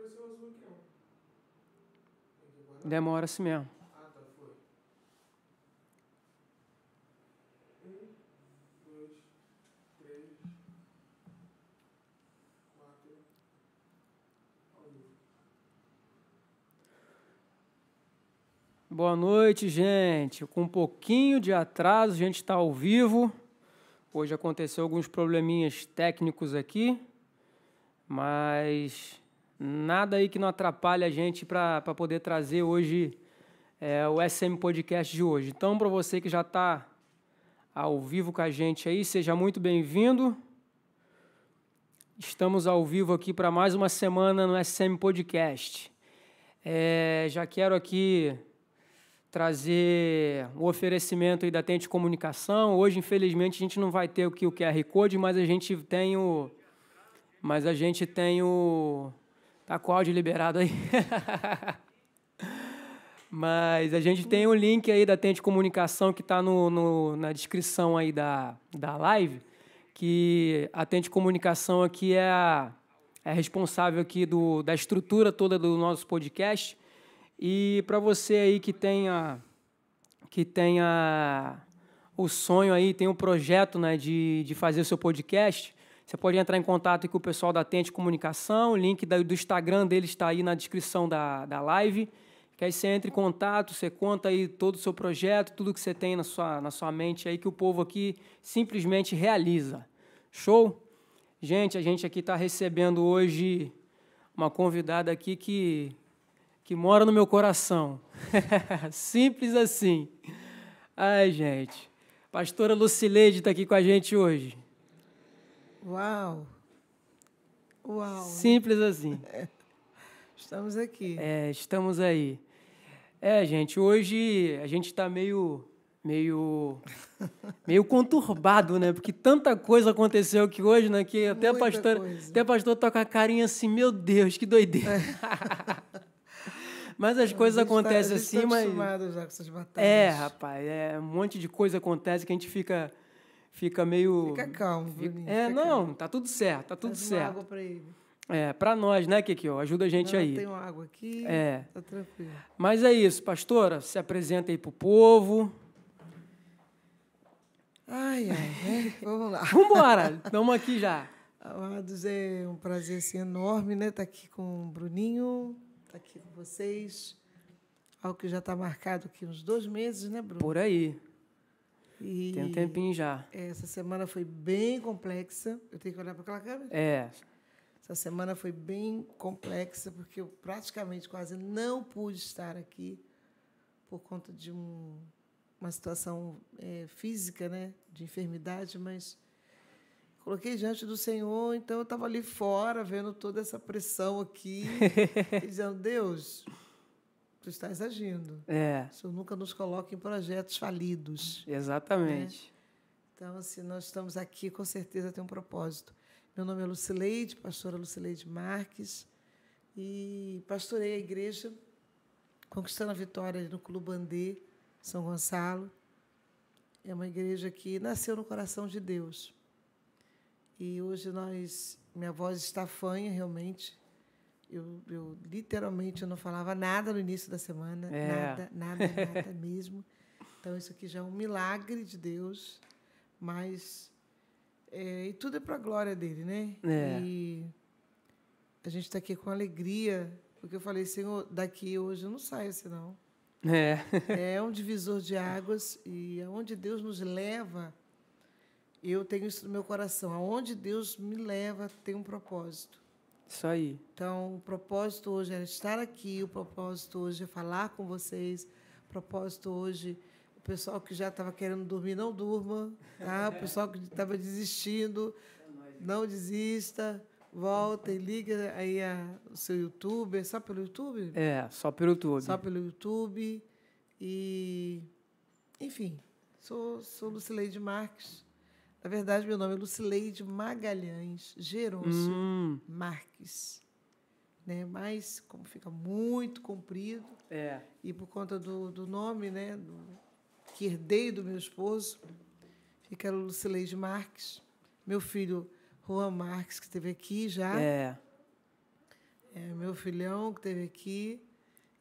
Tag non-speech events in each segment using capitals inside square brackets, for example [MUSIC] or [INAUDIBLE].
Apareceu azul aqui, ó. Demora assim mesmo. Ah, tá, foi. Um, dois, três, quatro. Ao vivo. Boa noite, gente. Com um pouquinho de atraso, a gente está ao vivo. Hoje aconteceu alguns probleminhas técnicos aqui, mas nada aí que não atrapalhe a gente para poder trazer hoje é, o SM Podcast de hoje. Então, para você que já está ao vivo com a gente aí, seja muito bem-vindo. Estamos ao vivo aqui para mais uma semana no SM Podcast. É, já quero aqui trazer o oferecimento aí da Tente Comunicação. Hoje, infelizmente, a gente não vai ter aqui o QR Code, mas a gente tem o... Mas a gente tem o... Tá com o áudio liberado aí? [LAUGHS] mas a gente tem o link aí da Tente Comunicação que está no, no, na descrição aí da, da live, que a Tente Comunicação aqui é a, é responsável aqui do, da estrutura toda do nosso podcast. E para você aí que tenha que tenha o sonho aí, tem um projeto né, de, de fazer o seu podcast, você pode entrar em contato com o pessoal da Tente Comunicação, o link do Instagram deles está aí na descrição da, da live. Que aí você entra em contato, você conta aí todo o seu projeto, tudo que você tem na sua, na sua mente aí, que o povo aqui simplesmente realiza. Show? Gente, a gente aqui está recebendo hoje uma convidada aqui que que mora no meu coração. [LAUGHS] Simples assim. Ai, gente. Pastora Lucileide está aqui com a gente hoje. Uau! Uau! Simples assim. Estamos aqui. É, estamos aí. É, gente, hoje a gente está meio meio [LAUGHS] meio conturbado, né? Porque tanta coisa aconteceu aqui hoje, né? Que até a Muita coisa. até a pastora tá a carinha assim, meu Deus, que doideira. [LAUGHS] mas as coisas tá- acontecem gente assim, tá mas já com essas batalhas. é, rapaz, é um monte de coisa acontece que a gente fica fica meio Fica calmo, Bruninho. É, fica não, calmo. tá tudo certo, tá tudo uma certo. água para ele. É, para nós, né, Kikio? Ajuda a gente Não, aí. Tem uma água aqui. É. Tá tranquilo. Mas é isso, pastora, se apresenta aí pro povo. Ai, ai, né? [LAUGHS] Vamos lá. Vambora, estamos aqui já. Amados, é um prazer assim, enorme, né? Estar aqui com o Bruninho, estar aqui com vocês. Algo que já está marcado aqui uns dois meses, né, Bruno? Por aí, E tem um tempinho já. essa semana foi bem complexa. Eu tenho que olhar para aquela câmera? É, Essa semana foi bem complexa, porque eu praticamente quase não pude estar aqui por conta de um, uma situação eh, física, né, de enfermidade, mas coloquei diante do Senhor, então eu estava ali fora, vendo toda essa pressão aqui, [LAUGHS] dizendo, Deus, tu estás agindo. é, O Senhor nunca nos coloca em projetos falidos. exatamente. Então, assim, nós estamos aqui, com certeza tem um propósito. Meu nome é Lucileide, pastora Lucileide Marques, e pastorei a igreja Conquistando a Vitória no Clube Andê, São Gonçalo. É uma igreja que nasceu no coração de Deus. E hoje nós, minha voz está fanha, realmente. Eu, eu literalmente eu não falava nada no início da semana, É. nada, nada, [LAUGHS] nada mesmo. Então isso aqui já é um milagre de Deus, mas é, e tudo é para a glória dele, né? É. E a gente está aqui com alegria, porque eu falei, Senhor, daqui hoje eu não saio assim não. É, É um divisor de águas e aonde Deus nos leva, eu tenho isso no meu coração. Aonde Deus me leva tem um propósito. Isso aí. Então, o propósito hoje é estar aqui, o propósito hoje é falar com vocês, o propósito hoje, o pessoal que já estava querendo dormir, não durma, tá? O pessoal que estava desistindo, não desista, volta e liga aí a, o seu YouTube, é só pelo YouTube? É, só pelo YouTube. Só pelo YouTube. E, enfim, sou, sou Lucileide Marques. Na verdade, meu nome é Lucileide Magalhães Geroncio Hum, Marques. Né? Mas, como fica muito comprido, é, e por conta do, do nome né, do, que herdei do meu esposo, fica Lucileide Marques. Meu filho, Juan Marques, que esteve aqui já. é, é meu filhão que esteve aqui.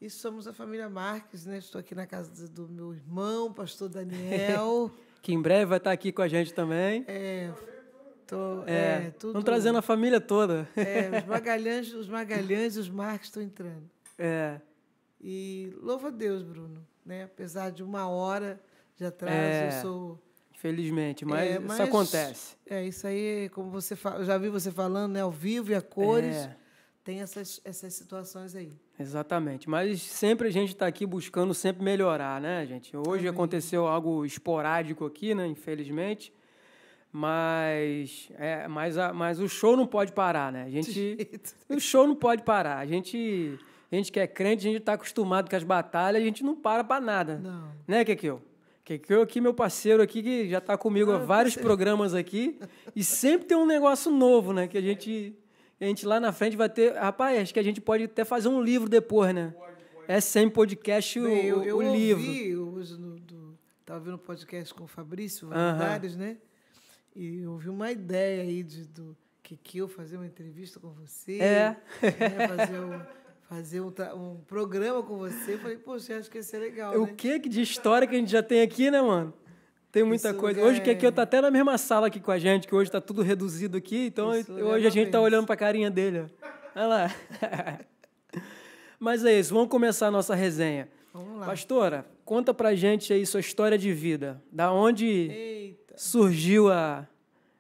E somos a família Marques, né? Estou aqui na casa do meu irmão, pastor Daniel. [LAUGHS] que em breve vai estar aqui com a gente também. É, tô, É, é, tudo. Estão trazendo a família toda. É, os Magalhães, os Magalhães e os Marques estão entrando. É. E louva a Deus, Bruno. Né? Apesar de uma hora de atraso, É. eu sou. Infelizmente, mas, É, isso mas- acontece. É, isso aí, como você fala, já vi você falando, né? Ao vivo e a cores. É. Tem essas, essas situações aí. Exatamente. Mas sempre a gente está aqui buscando sempre melhorar, né, gente? Hoje Amém. aconteceu algo esporádico aqui, né? Infelizmente. Mas, é, mas, a, mas o show não pode parar, né? A gente, [LAUGHS] o show não pode parar. A gente, a gente que é crente, a gente está acostumado com as batalhas, a gente não para para nada. Não. Né, Kekeu? Kekeu aqui, meu parceiro aqui, que já está comigo há vários parceiro. programas aqui. [LAUGHS] E sempre tem um negócio novo, né? Que a gente, a gente lá na frente vai ter... Rapaz, acho que a gente pode até fazer um livro depois, né? É sempre podcast o, Bem, eu, eu o ouvi livro. hoje no, do, tava vendo um podcast com o Fabrício. Valadares, né? E eu ouvi uma ideia aí de, do que, que eu fazer uma entrevista com você. É. né? Fazer, um, fazer um, um programa com você. Eu falei, poxa, acho que ia ser legal, O né? que de história que a gente já tem aqui, né, mano? Tem muita coisa. lugar Hoje o Kekeu é- tá até na mesma sala aqui com a gente, que hoje tá tudo reduzido aqui, então hoje é a gente tá uma olhando pra carinha dele. Olha lá. [LAUGHS] Mas é isso, vamos começar a nossa resenha. Vamos lá. Pastora, conta pra gente aí sua história de vida. Da onde Eita. surgiu a,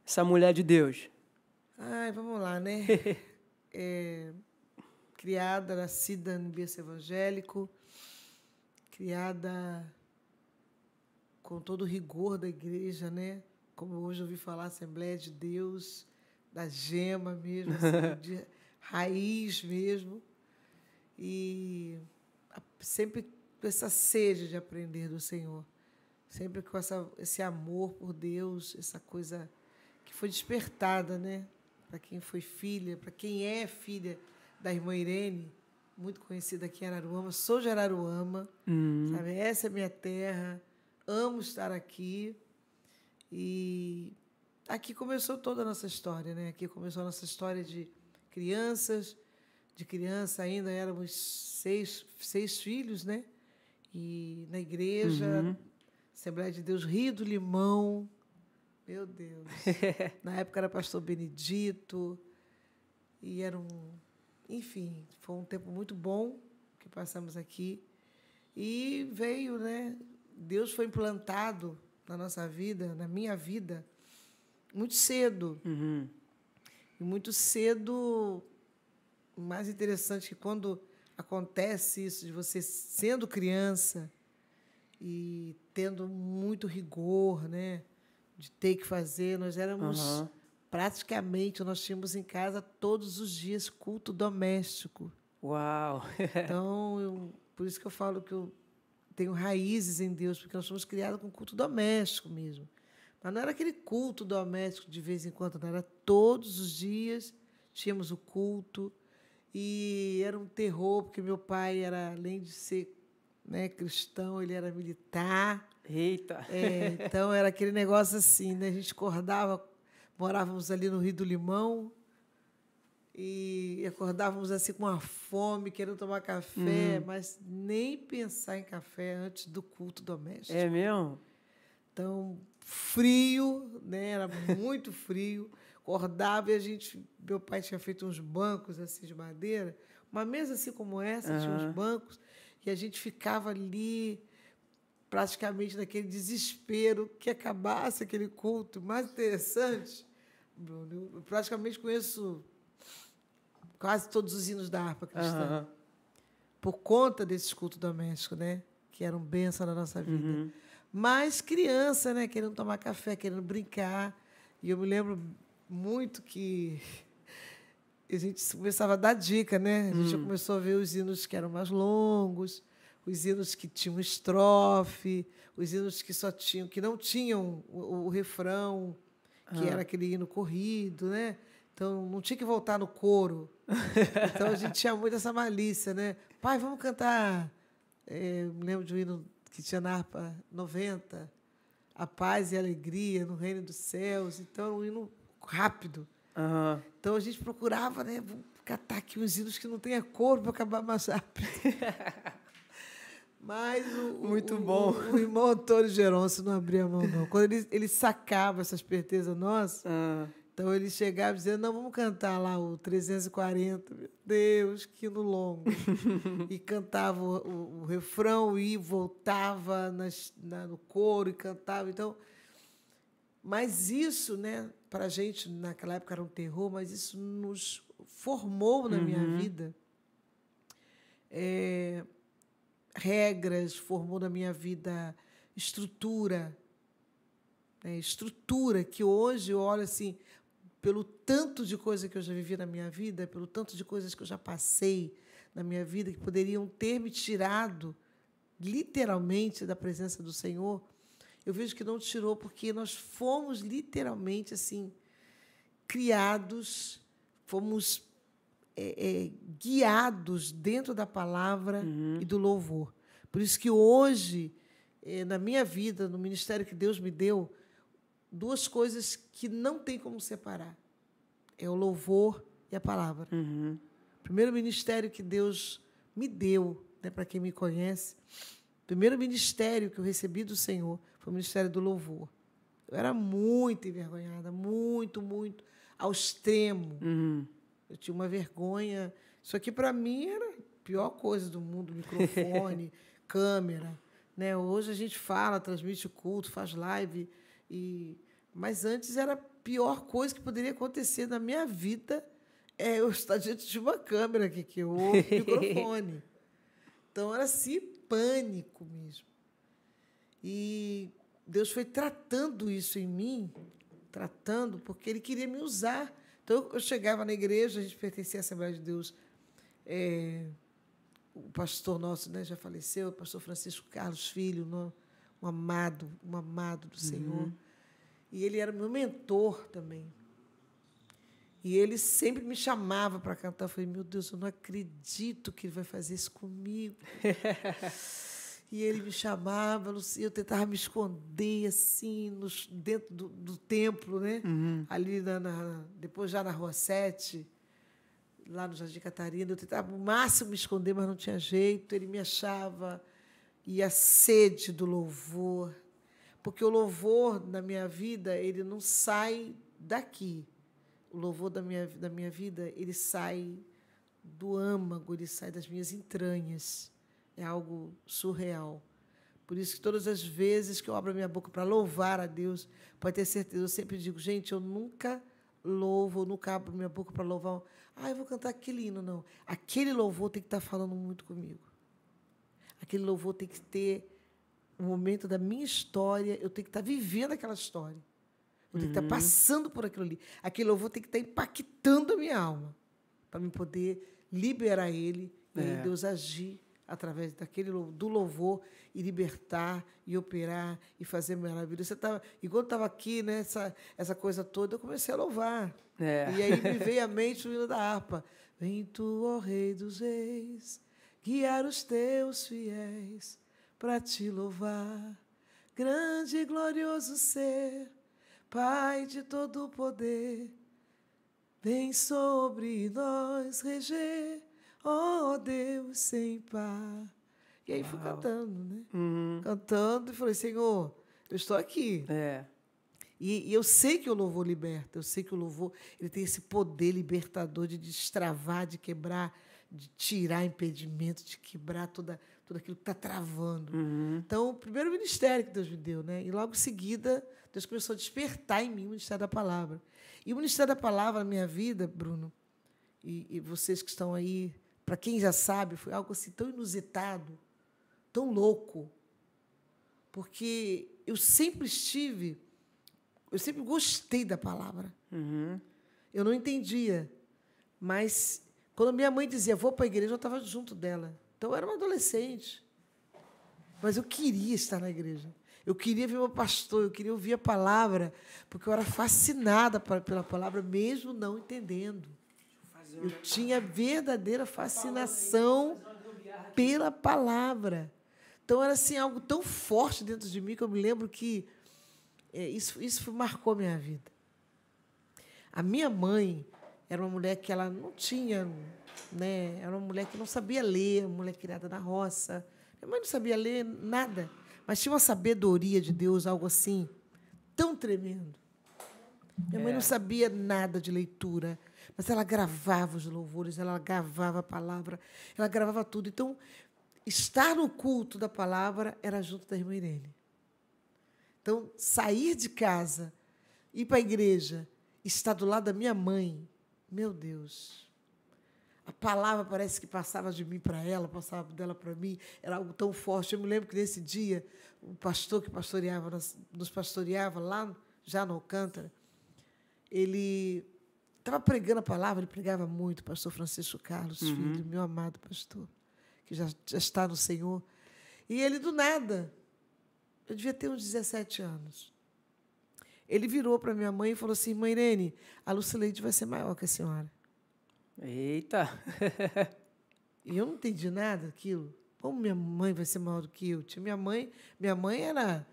essa mulher de Deus? Ai, vamos lá, né? [LAUGHS] É, criada, nascida no berço evangélico, criada com todo o rigor da igreja, né? Como hoje eu ouvi falar, Assembleia de Deus, da gema mesmo, assim, [LAUGHS] de raiz mesmo. E sempre com essa sede de aprender do Senhor. Sempre com essa, esse amor por Deus, essa coisa que foi despertada, né? Para quem foi filha, para quem é filha da irmã Irene, muito conhecida aqui em Araruama. Sou de Araruama, Hum, sabe? Essa é minha terra. Amo estar aqui. E aqui começou toda a nossa história, né? Aqui começou a nossa história de crianças. De criança ainda éramos seis, seis filhos, né? E na igreja, Uhum. Assembleia de Deus, Rio do Limão. Meu Deus. [LAUGHS] Na época era pastor Benedito. E era um. Enfim, foi um tempo muito bom que passamos aqui. E veio, né? Deus foi implantado na nossa vida, na minha vida, muito cedo. uhum. E muito cedo, o mais interessante é que quando acontece isso, de você sendo criança e tendo muito rigor, né? De ter que fazer, nós éramos Aham. praticamente, nós tínhamos em casa todos os dias culto doméstico. Uau. [LAUGHS] Então, eu- por isso que eu falo que eu tenho raízes em Deus, porque nós fomos criados com culto doméstico mesmo. Mas não era aquele culto doméstico de vez em quando, não era todos os dias tínhamos o culto e era um terror, porque meu pai era, além de ser né, cristão, ele era militar. Eita. É, então era aquele negócio assim, né? A gente acordava, morávamos ali no Rio do Limão e acordávamos assim com uma fome, querendo tomar café, mas nem pensar em café antes do culto doméstico. É mesmo? Então, frio, né? Era muito frio. Acordava e a gente, meu pai tinha feito uns bancos assim de madeira, uma mesa assim como essa, tinha Aham. uns bancos, e a gente ficava ali praticamente naquele desespero que acabasse aquele culto. Mais interessante, Bruno, eu praticamente conheço quase todos os hinos da harpa cristã Aham. por conta desses cultos domésticos, né? Que eram bênção na nossa vida. Uhum. Mas criança, né? Querendo tomar café, querendo brincar. E eu me lembro muito que [LAUGHS] a gente começava a dar dica, né? A gente já começou a ver os hinos que eram mais longos, os hinos que tinham estrofe, os hinos que só tinham, que não tinham o, o refrão, que era aquele hino corrido, né? Então não tinha que voltar no coro. Então a gente tinha muito essa malícia, né? Pai, vamos cantar. É, me lembro de um hino que tinha na harpa 90, a paz e a alegria no reino dos céus. Então era um hino rápido. Aham. Então a gente procurava, né? Vamos catar aqui uns hinos que não tenha cor para acabar mais rápido. Mas o, Muito o- bom. O, o irmão Antônio Geroncio não abria a mão, não. Quando ele, ele sacava essas pertezas nossas, Ah, então ele chegava dizendo, não, vamos cantar lá o 340. Meu Deus, que no longo. [LAUGHS] e cantava o, o- o refrão e voltava nas, na- no coro e cantava. Então, mas isso, né, para a gente, naquela época era um terror, mas isso nos formou na minha vida é, regras, formou na minha vida estrutura. né, estrutura que hoje eu olho assim, pelo tanto de coisa que eu já vivi na minha vida, pelo tanto de coisas que eu já passei na minha vida, que poderiam ter me tirado literalmente da presença do Senhor, eu vejo que não tirou, porque nós fomos literalmente assim criados, fomos é, é, guiados dentro da palavra e do louvor. Por isso que hoje, é, na minha vida, no ministério que Deus me deu, duas coisas que não tem como separar. É o louvor e a palavra. uhum. Primeiro ministério que Deus me deu, né, para quem me conhece, primeiro ministério que eu recebi do Senhor foi o ministério do louvor. Eu era muito envergonhada, muito, muito, ao extremo. Uhum. Eu tinha uma vergonha. Isso aqui, para mim, era a pior coisa do mundo: microfone, [LAUGHS] câmera. Né? Hoje a gente fala, transmite culto, faz live. E... Mas antes era a pior coisa que poderia acontecer na minha vida é eu [LAUGHS] estar diante de uma câmera aqui, que eu ouço o [LAUGHS] microfone. Então era assim, pânico mesmo. E Deus foi tratando isso em mim, tratando, porque Ele queria me usar. Então eu chegava na igreja, a gente pertencia à Assembleia de Deus. é, o pastor nosso né, já faleceu, o pastor Francisco Carlos Filho, no- um amado, um amado do Senhor. E ele era meu mentor também. E ele sempre me chamava para cantar. Eu falei, meu Deus, eu não acredito que ele vai fazer isso comigo. [LAUGHS] e ele me chamava, eu tentava me esconder assim, nos, dentro do, do templo, né? Ali na, na- depois já na Rua 7, lá no Jardim Catarina. Eu tentava o máximo me esconder, mas não tinha jeito. Ele me achava. E a sede do louvor. Porque o louvor na minha vida, ele não sai daqui. O louvor da minha, da minha vida, ele sai do âmago, ele sai das minhas entranhas. É algo surreal. Por isso que todas as vezes que eu abro a minha boca para louvar a Deus, pode ter certeza, eu sempre digo, gente, eu nunca louvo, eu nunca abro minha boca para louvar. Ah, eu vou cantar aquele hino, não. Aquele louvor tem que estar falando muito comigo. Aquele louvor tem que ter um momento da minha história, eu tenho que estar vivendo aquela história. Eu tenho que estar passando por aquilo ali. Aquele louvor tem que estar impactando a minha alma, para me poder liberar ele e É. Deus agir através daquele do louvor e libertar e operar e fazer maravilha. Você tava, enquanto estava aqui, né, essa, essa coisa toda, eu comecei a louvar. É. E aí me veio à [LAUGHS] mente o hino da harpa. Vem tu, ó Rei dos Reis, guiar os teus fiéis para te louvar. Grande e glorioso ser, Pai de todo o poder, vem sobre nós reger, ó Deus sem par. E aí fui cantando, né? Uhum. Cantando e falei, Senhor, eu estou aqui. É. E, e eu sei que o louvor liberta, eu sei que o louvor ele tem esse poder libertador de destravar, de quebrar, de tirar impedimento, de quebrar toda, tudo aquilo que está travando. Então, o primeiro ministério que Deus me deu, né? E logo em seguida, Deus começou a despertar em mim o ministério da palavra. E o ministério da palavra na minha vida, Bruno, e, e vocês que estão aí, para quem já sabe, foi algo assim tão inusitado, tão louco, porque eu sempre estive eu sempre gostei da palavra. Uhum. Eu não entendia. Mas quando minha mãe dizia, vou para a igreja, eu estava junto dela. Então eu era uma adolescente. Mas eu queria estar na igreja. Eu queria ver meu pastor, eu queria ouvir a palavra, porque eu era fascinada pela palavra, mesmo não entendendo. Eu tinha verdadeira fascinação pela palavra. Então era assim algo tão forte dentro de mim que eu me lembro que é, isso, isso marcou a minha vida. A minha mãe era uma mulher que ela não tinha, né? Era uma mulher que não sabia ler, uma mulher criada na roça. Minha mãe não sabia ler nada, mas tinha uma sabedoria de Deus, algo assim, tão tremendo. Minha mãe É. não sabia nada de leitura, mas ela gravava os louvores, ela gravava a palavra, ela gravava tudo. Então, estar no culto da palavra era junto da irmã Irene. Então, sair de casa, ir para a igreja, estar do lado da minha mãe, meu Deus. A palavra parece que passava de mim para ela, passava dela para mim, era algo tão forte. Eu me lembro que nesse dia, o pastor que pastoreava, nos- pastoreava lá já no Alcântara, ele estava pregando a palavra, ele pregava muito, o pastor Francisco Carlos, filho, meu amado pastor, que já, já está no Senhor. E ele, do nada, eu devia ter uns 17 anos. Ele virou para minha mãe e falou assim: Mãe Irene, a Lucileide vai ser maior que a senhora. Eita. [LAUGHS] E eu não entendi nada daquilo. Como minha mãe vai ser maior do que eu? Minha mãe, minha mãe era.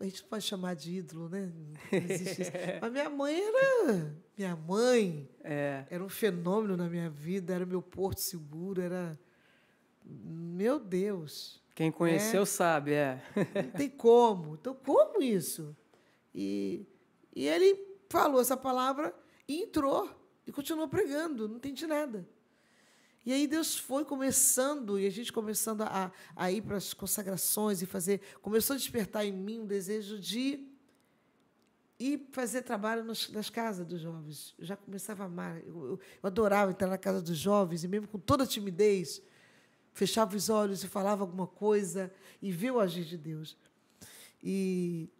A gente não pode chamar de ídolo, né? Não existe isso. [LAUGHS] Mas minha mãe era. Minha mãe É. era um fenômeno na minha vida, era meu porto seguro, era. Meu Deus. Quem conheceu sabe, é. Não tem como. Então, como isso? E, e ele falou essa palavra e entrou. E continuou pregando, não entendi nada. E aí Deus foi começando, e a gente começando a, a ir para as consagrações e fazer. Começou a despertar em mim um desejo de ir fazer trabalho nas, nas casas dos jovens. Eu já começava a amar. Eu, eu, adorava entrar na casa dos jovens, e mesmo com toda a timidez, fechava os olhos e falava alguma coisa e ver o agir de Deus. E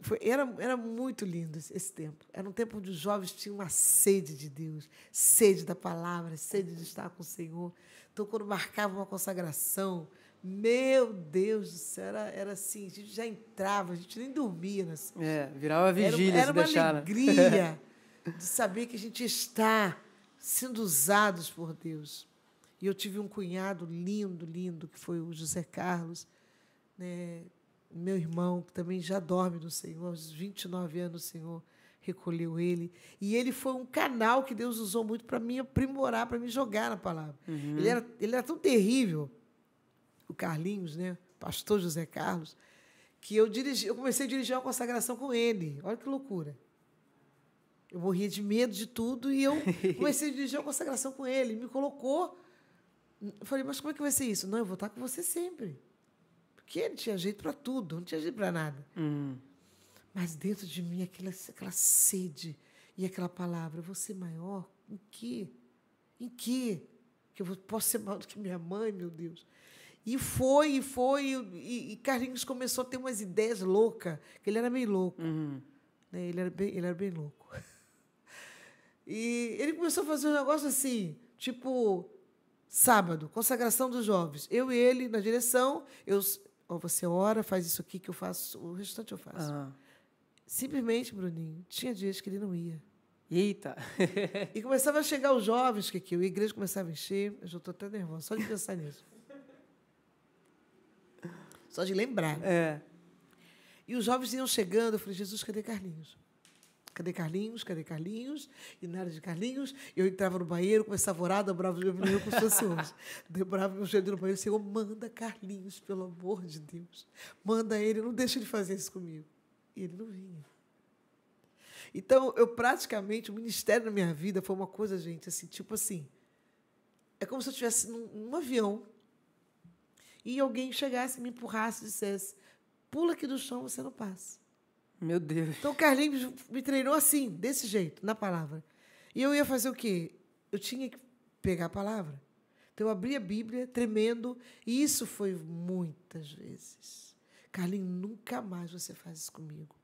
foi, era, era muito lindo esse, tempo. Era um tempo onde os jovens tinham uma sede de Deus, sede da palavra, sede de estar com o Senhor. Então, quando marcava uma consagração, meu Deus do céu, era, era assim, a gente já entrava, a gente nem dormia. Nessa, É, virava era, vigília era se uma deixar. né? alegria [LAUGHS] de saber que a gente está sendo usados por Deus. E eu tive um cunhado lindo, lindo, que foi o José Carlos, né? Meu irmão, que também já dorme no Senhor, aos 29 anos o Senhor recolheu ele. E ele foi um canal que Deus usou muito para me aprimorar, para me jogar na palavra. Ele, era, ele era tão terrível, o Carlinhos, né? pastor José Carlos, que eu, dirigi, eu comecei a dirigir uma consagração com ele. Olha que loucura. Eu morria de medo de tudo e eu [LAUGHS] comecei a dirigir uma consagração com ele. Me colocou. Eu falei, mas como é que vai ser isso? Não, eu vou estar com você sempre. Porque ele tinha jeito para tudo, não tinha jeito para nada. Hum. Mas dentro de mim, aquela, aquela sede e aquela palavra, eu vou ser maior? Em quê? Em quê? Que eu posso ser maior do que minha mãe, meu Deus. E foi, e foi, e, e Carlinhos começou a ter umas ideias loucas, que ele era meio louco. Uhum. né? Ele, era bem, ele era bem louco. [LAUGHS] E ele começou a fazer um negócio assim, tipo, sábado, consagração dos jovens. Eu e ele na direção, eu, ó, você ora, faz isso aqui que eu faço, o restante eu faço. Ah. Simplesmente, Bruninho, tinha dias que ele não ia. Eita. [LAUGHS] E começava a chegar os jovens, que aqui, a igreja começava a encher. Eu já estou até nervosa, só de pensar nisso. Só de lembrar. É. E os jovens iam chegando, eu falei, Jesus, cadê Carlinhos? Cadê Carlinhos? Cadê Carlinhos? E na área de Carlinhos, eu entrava no banheiro, começava a orar, dobrava o joelho se fosse hoje. [LAUGHS] Dobrava meu joelho no banheiro, Senhor, manda Carlinhos, pelo amor de Deus. Manda ele, não deixa ele fazer isso comigo. E ele não vinha. Então, eu praticamente, o ministério na minha vida foi uma coisa, gente, assim, tipo assim. É como se eu estivesse num, num avião e alguém chegasse, me empurrasse e dissesse: pula aqui do chão, você não passa. Meu Deus. Então, o Carlinhos me treinou assim, desse jeito, na palavra. E eu ia fazer o quê? Eu tinha que pegar a palavra. Então, eu abri a Bíblia, tremendo, e isso foi muitas vezes. Carlinhos, nunca mais você faz isso comigo.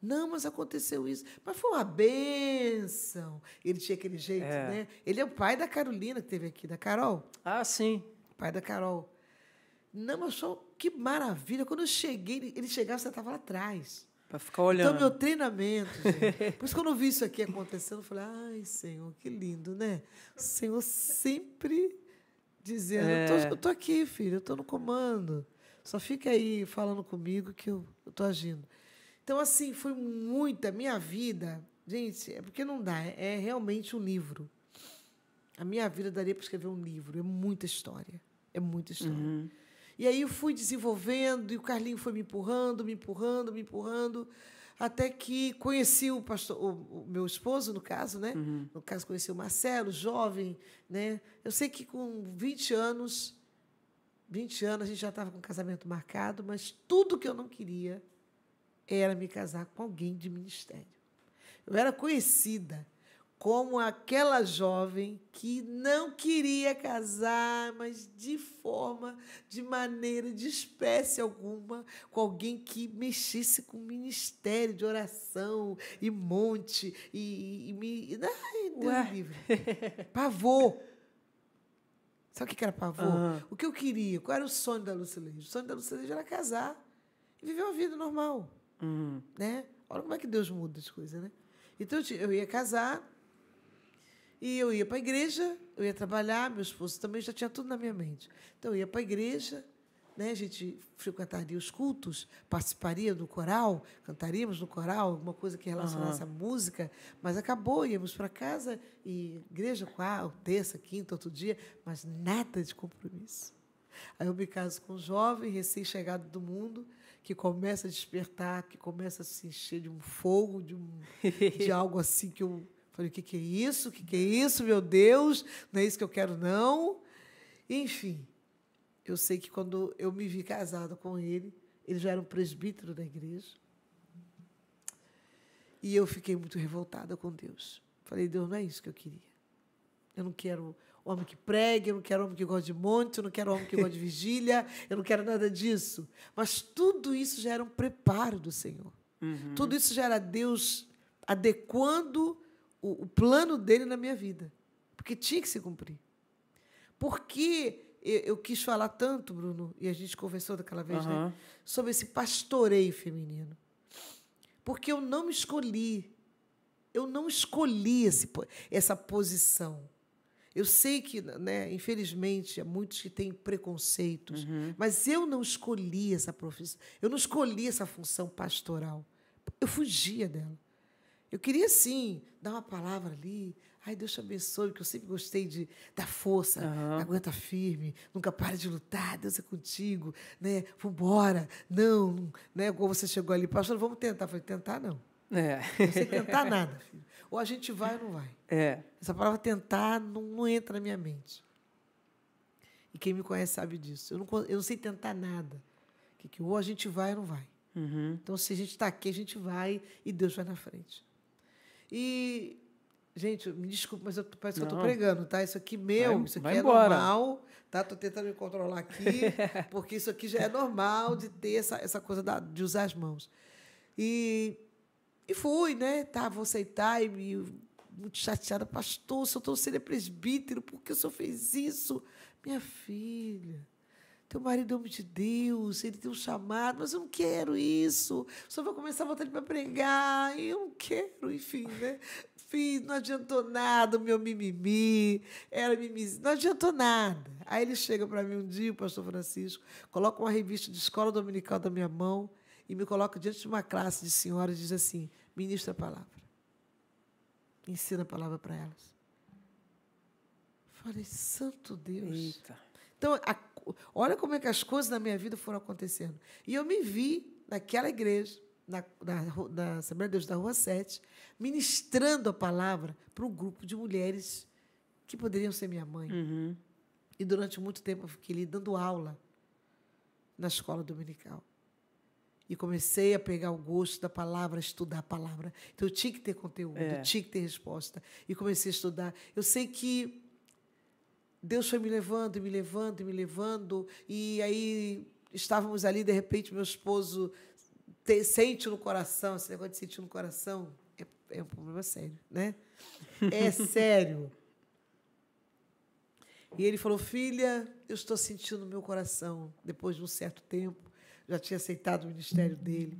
Não, mas aconteceu isso. Mas foi uma benção. Ele tinha aquele jeito, É. né? Ele é o pai da Carolina que teve aqui, da Carol Ah, sim. pai da Carol. Não, mas só que maravilha. Quando eu cheguei, ele- chegava, você estava lá atrás. Pra ficar olhando. Então, meu treinamento, gente. [LAUGHS] Por isso, quando eu vi isso aqui acontecendo, eu falei, ai, Senhor, que lindo, né? O Senhor sempre dizendo, eu, tô, É. eu tô aqui, filho, eu tô no comando. Só fica aí falando comigo que eu, eu tô agindo. Então, assim, foi muita minha vida. Gente, é porque não dá. É realmente um livro. A minha vida daria para escrever um livro. É muita história. É muita história. Uhum. E aí eu fui desenvolvendo, e o Carlinho foi me empurrando, me empurrando, me empurrando, até que conheci o pastor, o, o meu esposo, no caso, né? No caso, conheci o Marcelo, jovem, né? Eu sei que com 20 anos, 20 anos, a gente já estava com casamento marcado, mas tudo que eu não queria era me casar com alguém de ministério. Eu era conhecida como aquela jovem que não queria casar, mas de forma, de maneira, de espécie alguma, com alguém que mexesse com ministério de oração e monte e, e me. Ai, Deus Ué. livre. Pavor. Sabe o que era pavor? Aham. O que eu queria? Qual era o sonho da Lucileide? O sonho da Lucileide era casar e viver uma vida normal Uhum. né? Olha como é que Deus muda as coisas, né? Então eu ia casar e eu ia para a igreja, eu ia trabalhar, meu esposo também já tinha tudo na minha mente. Então eu ia para a igreja, né? A gente frequentaria os cultos, participaria do coral, cantaríamos no coral, alguma coisa que relacionasse à música, mas acabou, íamos para casa e igreja quarta, terça, quinta, outro dia, mas nada de compromisso. Aí eu me caso com um jovem, recém-chegado do mundo, que começa a despertar, que começa a se encher de um fogo, de, um, de [LAUGHS] algo assim que eu falei, o que, que é isso? O que, que é isso, meu Deus? Não é isso que eu quero, não. Enfim, eu sei que quando eu me vi casada com ele, ele já era um presbítero da igreja. E eu fiquei muito revoltada com Deus. Falei, Deus, não é isso que eu queria. Eu não quero homem que pregue, eu não quero homem que gosta de monte, eu não quero homem que gosta de [LAUGHS] vigília, eu não quero nada disso. Mas tudo isso já era um preparo do Senhor. Tudo isso já era Deus adequando o, o plano dele na minha vida. Porque tinha que se cumprir. Por que eu, eu quis falar tanto, Bruno, e a gente conversou daquela vez, né? Aham. Sobre esse pastoreio feminino. Porque eu não me escolhi. Eu não escolhi esse, essa posição. Eu sei que, né, infelizmente, há muitos que têm preconceitos, mas eu não escolhi essa profissão. Eu não escolhi essa função pastoral. Eu fugia dela. Eu queria, sim, dar uma palavra ali. Ai, Deus te abençoe, que eu sempre gostei de dar força, Aham. aguenta firme, nunca pare de lutar, Deus é contigo, né? Vambora. Não, não, né? Igual você chegou ali, pastor, vamos tentar. Eu falei, tentar não. É. Não sei tentar nada, filho. Ou a gente vai ou não vai. É. Essa palavra tentar não, não entra na minha mente. E quem me conhece sabe disso. Eu não, eu não sei tentar nada. Que, que ou a gente vai ou não vai. Uhum. Então, se a gente está aqui, a gente vai e Deus vai na frente. E, gente, me desculpe, mas eu, parece que eu estou pregando, tá? Isso aqui meu, Vai- isso aqui é embora. normal, tá? Estou tentando me controlar aqui, [LAUGHS] porque isso aqui já é normal de ter essa, essa coisa da- de usar as mãos. E, e fui, né? Tá, vou aceitar e me, muito chateada. Pastor, se eu estou sendo presbítero, por que o senhor fez isso? Minha filha, teu marido é homem de Deus, ele tem um chamado, mas eu não quero isso. Senhor vai começar a botar ele para pregar, e eu não quero, enfim, né? Fiz, não adiantou nada o meu mimimi, era mimimi, não adiantou nada. Aí ele chega para mim um dia, o pastor Francisco, coloca uma revista de escola dominical da minha mão e me coloca diante de uma classe de senhoras e diz assim: ministra a palavra. Ensina a palavra para elas. Falei, santo Deus. Eita. Então, a- olha como é que as coisas na minha vida foram acontecendo. E eu me vi naquela igreja, na, na, na Assembleia de Deus da Rua 7, ministrando a palavra para um grupo de mulheres que poderiam ser minha mãe. Uhum. E durante muito tempo eu fiquei ali dando aula na escola dominical. E comecei a pegar o gosto da palavra, a estudar a palavra. Então eu tinha que ter conteúdo, É. tinha que ter resposta. E comecei a estudar. Eu sei que Deus foi me levando, e me levando, e me levando. E aí estávamos ali, de repente, meu esposo te- sente no coração, esse negócio de sentir no coração é, é um problema sério, né? É [LAUGHS] sério. E ele falou: Filha, eu estou sentindo no meu coração, depois de um certo tempo, já tinha aceitado o ministério dele,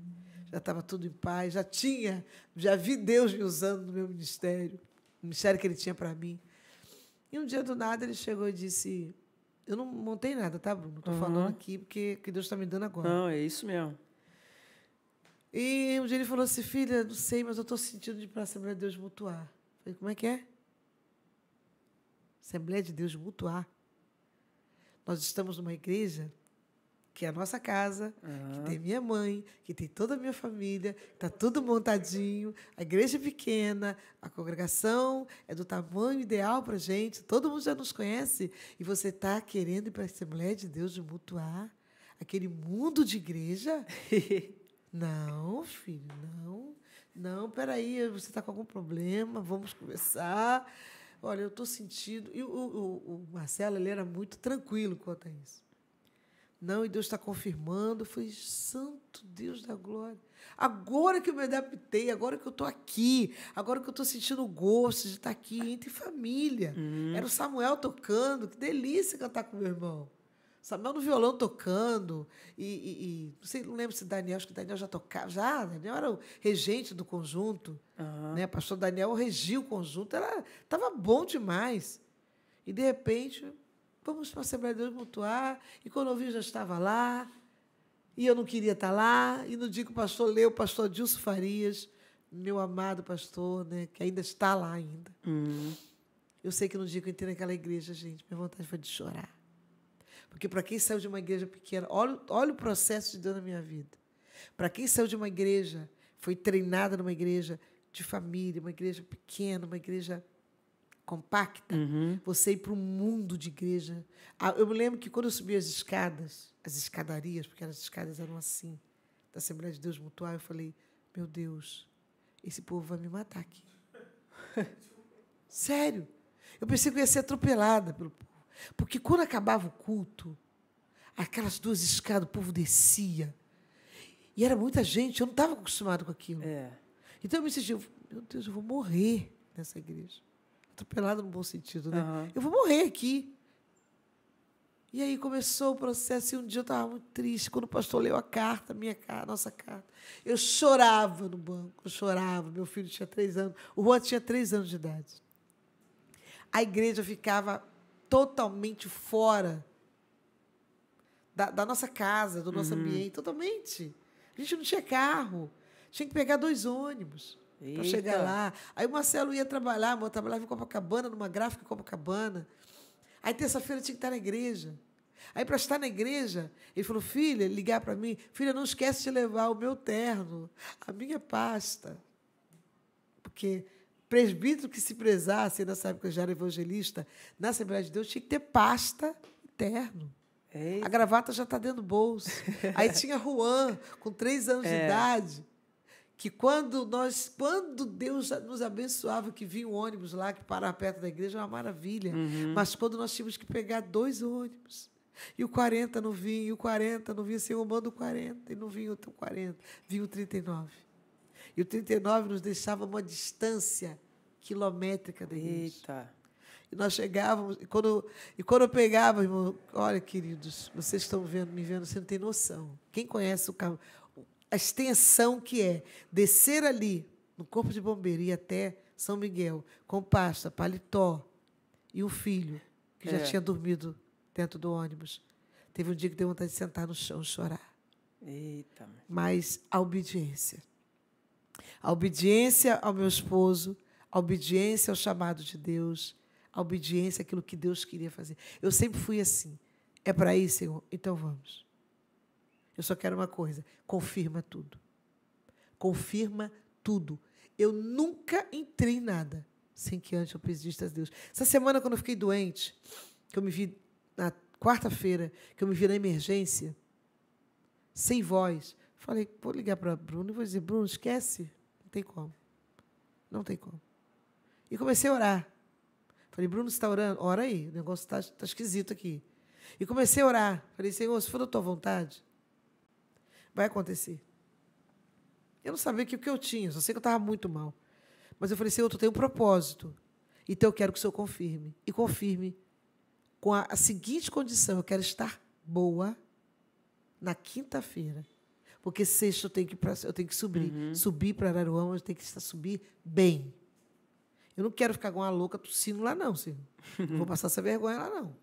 já estava tudo em paz, já tinha, já vi Deus me usando no meu ministério, o ministério que ele tinha para mim. E um dia do nada ele chegou e disse: Eu não montei nada, tá, Bruno? Estou Uhum. falando aqui porque que Deus está me dando agora. Não, é isso mesmo. E um dia ele falou assim, filha, não sei, mas eu estou sentindo de ir para a Assembleia de Deus mutuar. Falei, como é que é? Assembleia de Deus mutuar. Nós estamos numa igreja que é a nossa casa, que tem minha mãe, que tem toda a minha família, está tudo montadinho, a igreja é pequena, a congregação é do tamanho ideal para gente, todo mundo já nos conhece, e você está querendo ir para a Assembleia de Deus de mutuar aquele mundo de igreja? [LAUGHS] não, filho, não. Não, peraí, você está com algum problema, vamos conversar. Olha, eu estou sentindo. E o, o, o Marcelo ele era muito tranquilo quanto a isso. Não, e Deus está confirmando. Eu falei, Santo Deus da glória. Agora que eu me adaptei, agora que eu estou aqui, agora que eu estou sentindo o gosto de estar aqui entre família. Uhum. Era o Samuel tocando, que delícia cantar com meu irmão. Samuel no violão tocando, e, e, e, não, sei, não lembro se Daniel, acho que Daniel já tocava, já, Daniel era o regente do conjunto, uhum. né? pastor Daniel regia o conjunto, estava bom demais. E, de repente, vamos para a Assembleia de Deus mutuar. E quando eu vi, já estava lá. E eu não queria estar lá. E no dia que o pastor leu, o pastor Dilson Farias, meu amado pastor, né, que ainda está lá ainda. Uhum. Eu sei que no dia que eu entrei naquela igreja, gente, minha vontade foi de chorar. Porque para quem saiu de uma igreja pequena, olha, olha o processo de Deus na minha vida. Para quem saiu de uma igreja, foi treinada numa igreja de família, uma igreja pequena, uma igreja compacta, uhum. você ir para um mundo de igreja. Ah, eu me lembro que quando eu subi as escadas, as escadarias, porque as escadas eram assim, da Assembleia de Deus Mutual, eu falei: meu Deus, esse povo vai me matar aqui. [LAUGHS] Sério. Eu pensei que eu ia ser atropelada pelo povo. Porque quando acabava o culto, aquelas duas escadas, o povo descia. E era muita gente, eu não estava acostumado com aquilo. É. Então eu me senti, meu Deus, eu vou morrer nessa igreja atropelado no bom sentido, né? Uhum. Eu vou morrer aqui. E aí começou o processo, e um dia eu estava muito triste, quando o pastor leu a carta, minha carta, nossa carta. Eu chorava no banco, eu chorava. Meu filho tinha três anos, o Juan tinha três anos de idade. A igreja ficava totalmente fora da, da nossa casa, do nosso uhum. ambiente, totalmente. A gente não tinha carro, tinha que pegar dois ônibus para chegar lá. Aí o Marcelo ia trabalhar, eu trabalhava em Copacabana, numa gráfica em Copacabana. Aí terça-feira tinha que estar na igreja. Aí, para estar na igreja, ele falou: filha, ligar para mim, filha, não esquece de levar o meu terno, a minha pasta. Porque presbítero que se prezasse, nessa época eu já era evangelista, na Assembleia de Deus, tinha que ter pasta e terno. Eita. A gravata já está dentro do bolso. Aí tinha Juan, com três anos é. de idade que quando nós, quando Deus nos abençoava, que vinha um ônibus lá que parava perto da igreja, era uma maravilha. Uhum. Mas quando nós tínhamos que pegar dois ônibus, e o 40 não vinha, e o 40 não vinha, Senhor, manda o 40, e não vinha o 40, vinha o 39. E o 39 nos deixava uma distância quilométrica da igreja. Eita. E nós chegávamos, e quando, e quando eu pegava, irmão, olha, queridos, vocês estão vendo, me vendo, você não tem noção. Quem conhece o, a extensão que é descer ali no corpo de bombeiro e até São Miguel com pasta, paletó e um filho que é. já tinha dormido dentro do ônibus. Teve um dia que deu vontade de sentar no chão e chorar. Eita. Mas a obediência. A obediência ao meu esposo, a obediência ao chamado de Deus, a obediência àquilo que Deus queria fazer. Eu sempre fui assim. É para ir, Senhor? Então vamos. Eu só quero uma coisa: confirma tudo. Confirma tudo. Eu nunca entrei em nada sem que antes eu pedisse a Deus. Essa semana, quando eu fiquei doente, que eu me vi na quarta-feira, que eu me vi na emergência, sem voz, falei, vou ligar para Bruno e vou dizer, Bruno, esquece. Não tem como. Não tem como. E comecei a orar. Falei, Bruno, você está orando? Ora aí, o negócio está tá esquisito aqui. E comecei a orar. Falei, Senhor, se for da tua vontade, vai acontecer. Eu não sabia o que, eu tinha, só sei que eu estava muito mal. Mas eu falei, Senhor, tu tem um propósito. Então eu quero que o Senhor confirme. E confirme com a, a seguinte condição: eu quero estar boa na quinta-feira. Porque sexta eu tenho que, eu tenho que subir. Uhum. Subir para Araruama, eu tenho que estar, subir bem. Eu não quero ficar com uma louca tossindo lá, não, Senhor. Não vou [LAUGHS] passar essa vergonha lá, não.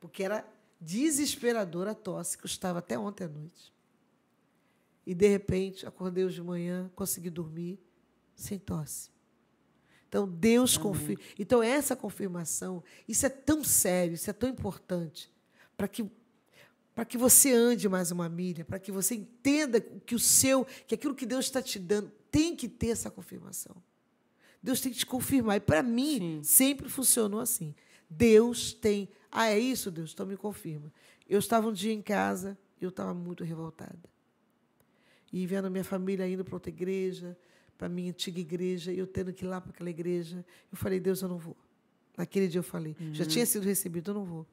Porque era desesperadora a tosse, que eu estava até ontem à noite. E, de repente, acordei hoje de manhã, consegui dormir sem tosse. Então, Deus confirma. Então, essa confirmação, isso é tão sério, isso é tão importante, para que para que você ande mais uma milha, para que você entenda que o seu, que aquilo que Deus está te dando, tem que ter essa confirmação. Deus tem que te confirmar. E para mim, Sim. sempre funcionou assim. Deus tem. Ah, é isso, Deus? Então me confirma. Eu estava um dia em casa, eu estava muito revoltada. E vendo a minha família indo para outra igreja, para a minha antiga igreja, e eu tendo que ir lá para aquela igreja, eu falei, Deus, eu não vou. Naquele dia eu falei, já tinha sido recebido, eu não vou.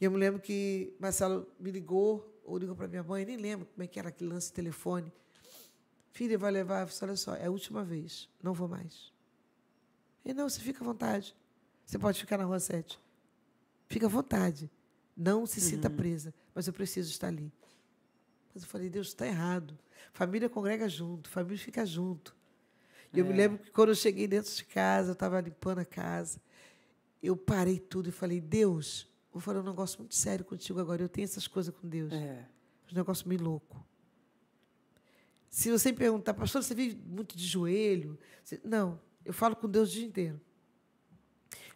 E eu me lembro que Marcelo me ligou, ou ligou para minha mãe, nem lembro como é que era aquele lance de telefone. Filha, vai levar? Eu falei, olha só, é a última vez, não vou mais. E não, você fica à vontade. Você pode ficar na rua 7. Fica à vontade. Não se sinta presa, mas eu preciso estar ali. Mas eu falei, Deus, está errado. Família congrega junto, família fica junto. E eu me lembro que quando eu cheguei dentro de casa, eu estava limpando a casa, eu parei tudo e falei, Deus, vou falar um negócio muito sério contigo agora. Eu tenho essas coisas com Deus. É. Um negócio meio louco. Se você me perguntar, pastor, você vive muito de joelho? Você- Não, eu falo com Deus o dia inteiro.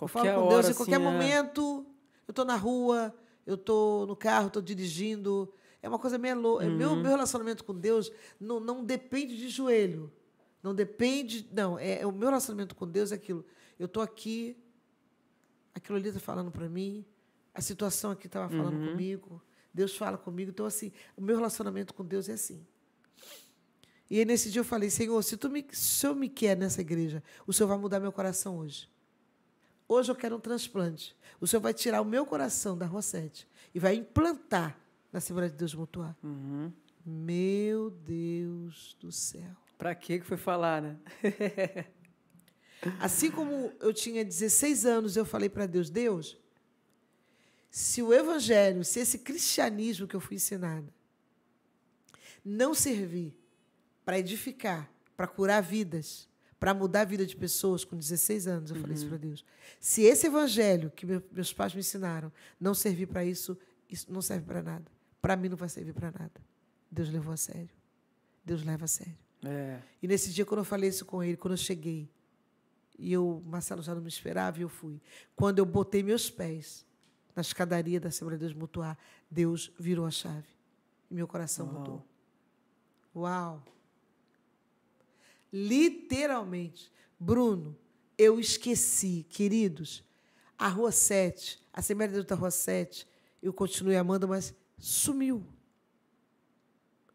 Eu falo Qualquer com Deus hora, em qualquer assim, é- momento. Eu estou na rua, eu estou no carro, estou dirigindo. É uma coisa meio louca. Uhum. Meu, meu relacionamento com Deus não, não depende de joelho. Não depende. Não, é, é o meu relacionamento com Deus é aquilo. Eu estou aqui, aquilo ali está falando para mim, a situação aqui estava falando Uhum. comigo, Deus fala comigo. Então, assim, o meu relacionamento com Deus é assim. E aí, nesse dia eu falei, Senhor, se, tu me, se o Senhor me quer nessa igreja, o Senhor vai mudar meu coração hoje. Hoje eu quero um transplante. O Senhor vai tirar o meu coração da Rosete e vai implantar na Assembleia de Deus Mutuar. Uhum. Meu Deus do céu. Pra que que foi falar, né? [LAUGHS] Assim como eu tinha 16 anos, eu falei para Deus, Deus, se o evangelho, se esse cristianismo que eu fui ensinada não servir para edificar, para curar vidas, para mudar a vida de pessoas com 16 anos, eu falei isso para Deus. Se esse evangelho que meu- meus pais me ensinaram não servir para isso, isso não serve para nada. Para mim não vai servir para nada. Deus levou a sério. Deus leva a sério. É. E nesse dia, quando eu falei isso com ele, quando eu cheguei, e eu, Marcelo já não me esperava e eu fui. Quando eu botei meus pés na escadaria da Assembleia de Deus Mutuar, Deus virou a chave. E meu coração Uau. mudou. Uau! Literalmente. Bruno, eu esqueci, queridos, a Rua 7, a Assembleia de Deus da Rua 7, eu continuei amando, mas sumiu.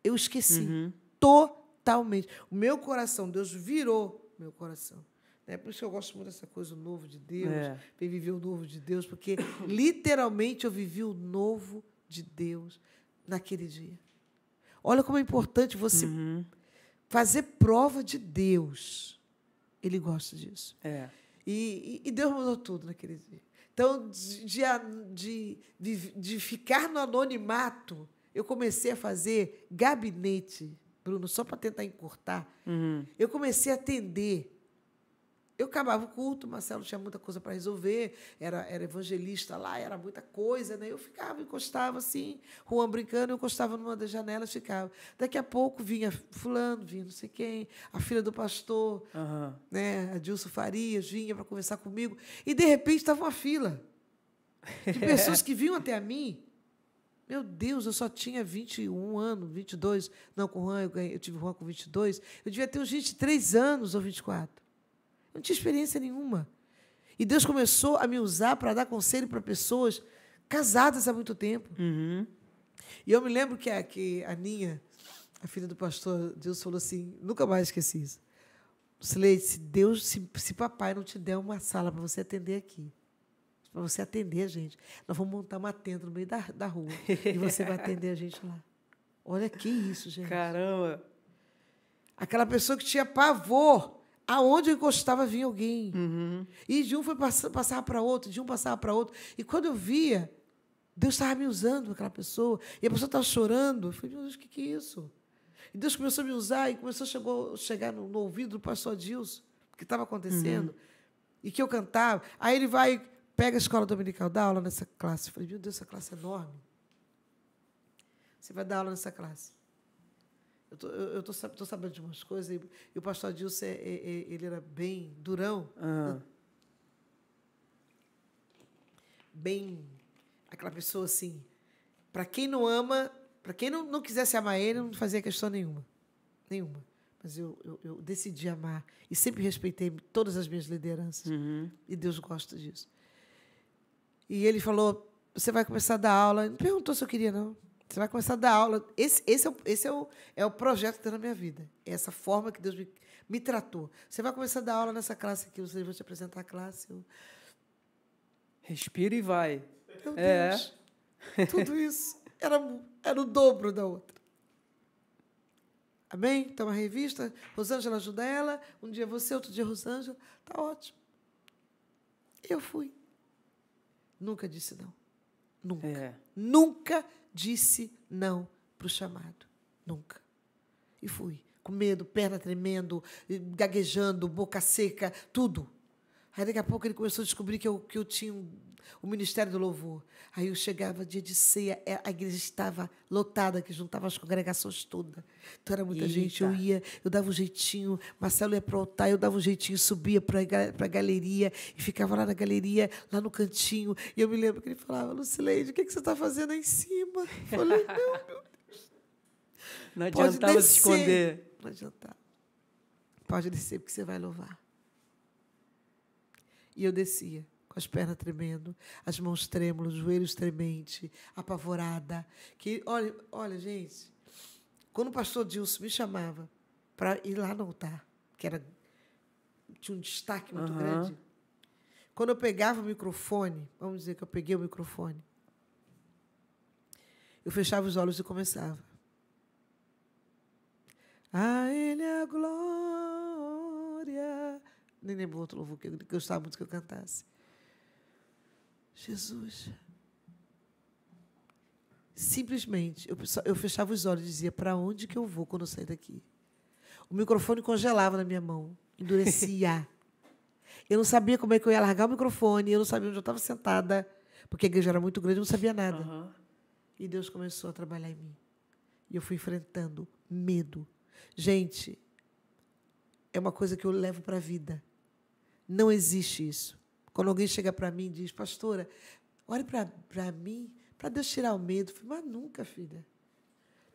Eu esqueci Uhum. totalmente. O meu coração, Deus virou meu coração. É por isso que eu gosto muito dessa coisa, o novo de Deus, É. viver o novo de Deus, porque [COUGHS] literalmente eu vivi o novo de Deus naquele dia. Olha como é importante você Uhum. fazer prova de Deus. Ele gosta disso. É. E, e- e Deus mudou tudo naquele dia. Então, de, de, de, de- ficar no anonimato, eu comecei a fazer gabinete, Bruno, só para tentar encurtar. Uhum. Eu comecei a atender. Eu acabava o culto, o Marcelo tinha muita coisa para resolver, era, era evangelista lá, era muita coisa, né? Eu ficava, encostava assim, Juan brincando, eu encostava numa das janelas, ficava. Daqui a pouco vinha fulano, vinha não sei quem, a filha do pastor, Aham. né? A Dilson Farias vinha para conversar comigo, e de repente estava uma fila de pessoas que vinham até a mim. Meu Deus, eu só tinha 21 anos, 22. Não, com Juan, eu, ganhei, eu tive Juan com 22. Eu devia ter uns 23 anos ou 24. Eu não tinha experiência nenhuma. E Deus começou a me usar para dar conselho para pessoas casadas há muito tempo. Uhum. E eu me lembro que a, que a Ninha, a filha do pastor, Deus falou assim, nunca mais esqueci isso. Sileide, se Deus, se, se papai não te der uma sala para você atender aqui, para você atender a gente, nós vamos montar uma tenda no meio da, da rua e você vai atender a gente lá. Olha que isso, gente. Caramba. Aquela pessoa que tinha pavor. Aonde eu encostava vinha alguém. Uhum. E de um foi passar, passava para outro, de um passava para outro. E quando eu via, Deus estava me usando aquela pessoa. E a pessoa estava chorando. Eu falei, meu Deus, o que, que é isso? E Deus começou a me usar e começou a chegou, chegar no, no ouvido do pastor Adilson, o que estava acontecendo. E que eu cantava. Aí ele vai, pega a escola dominical, dá aula nessa classe. Eu falei, meu Deus, essa classe é enorme. Você vai dar aula nessa classe. Eu tô, eu, tô, tô sabendo de umas coisas e, e o pastor Adilson, é, é- é- ele era bem durão, Aham. bem aquela pessoa assim. Para quem não ama, para quem não, não quisesse amar ele, não fazia questão nenhuma. Nenhuma. Mas eu, eu, eu decidi amar e sempre respeitei todas as minhas lideranças. Uhum. E Deus gosta disso. E ele falou: você vai começar a dar aula. Não perguntou se eu queria, não. Você vai começar a dar aula. Esse, esse, é, o, esse é, o, é o projeto que tem na minha vida. É essa forma que Deus me, me tratou. Você vai começar a dar aula nessa classe aqui. Você vai te apresentar a classe. Eu, Respira e vai. meu É. Deus. Tudo isso era, era o dobro da outra. Amém? Então, a revista, Rosângela ajuda ela. Um dia você, outro dia Rosângela. Tá ótimo. Eu fui. Nunca disse não. Nunca. É. Nunca disse não para o chamado. Nunca. E fui. Com medo, perna tremendo, gaguejando, boca seca, tudo. Aí daqui a pouco ele começou a descobrir que eu, que eu tinha um, o Ministério do Louvor. Aí eu chegava dia de ceia, é, a igreja estava lotada, que juntava as congregações todas. Então era muita gente, eu Eita. ia, eu dava um jeitinho, Marcelo ia para o altar, eu dava um jeitinho, subia para a galeria e ficava lá na galeria, lá no cantinho. E eu me lembro que ele falava, Lucileide, o que, que você está fazendo aí em cima? Eu falei, não, meu Não Pode adiantava se descer. esconder. Não adianta. Pode descer, porque você vai louvar. E eu descia, as pernas tremendo, as mãos trêmulas, os joelhos trementes, apavorada. Que, olha, olha, gente, quando o pastor Dilson me chamava para ir lá no altar, que era, tinha um destaque muito Aham. grande, quando eu pegava o microfone, vamos dizer que eu peguei o microfone, eu fechava os olhos e começava. A Ele a glória. Nem lembro outro louvor que eu gostava muito que eu cantasse. Jesus. Simplesmente, eu, eu fechava os olhos e dizia: para onde que eu vou quando eu sair daqui? O microfone congelava na minha mão, endurecia. eu não sabia como é que eu ia largar o microfone, eu não sabia onde eu estava sentada, porque a igreja era muito grande, eu não sabia nada. Aham. E Deus começou a trabalhar em mim. E eu fui enfrentando medo. Gente, é uma coisa que eu levo para a vida. Não existe isso. Quando alguém chega para mim e diz, pastora, olhe para mim, para Deus tirar o medo. Eu mas nunca, filha.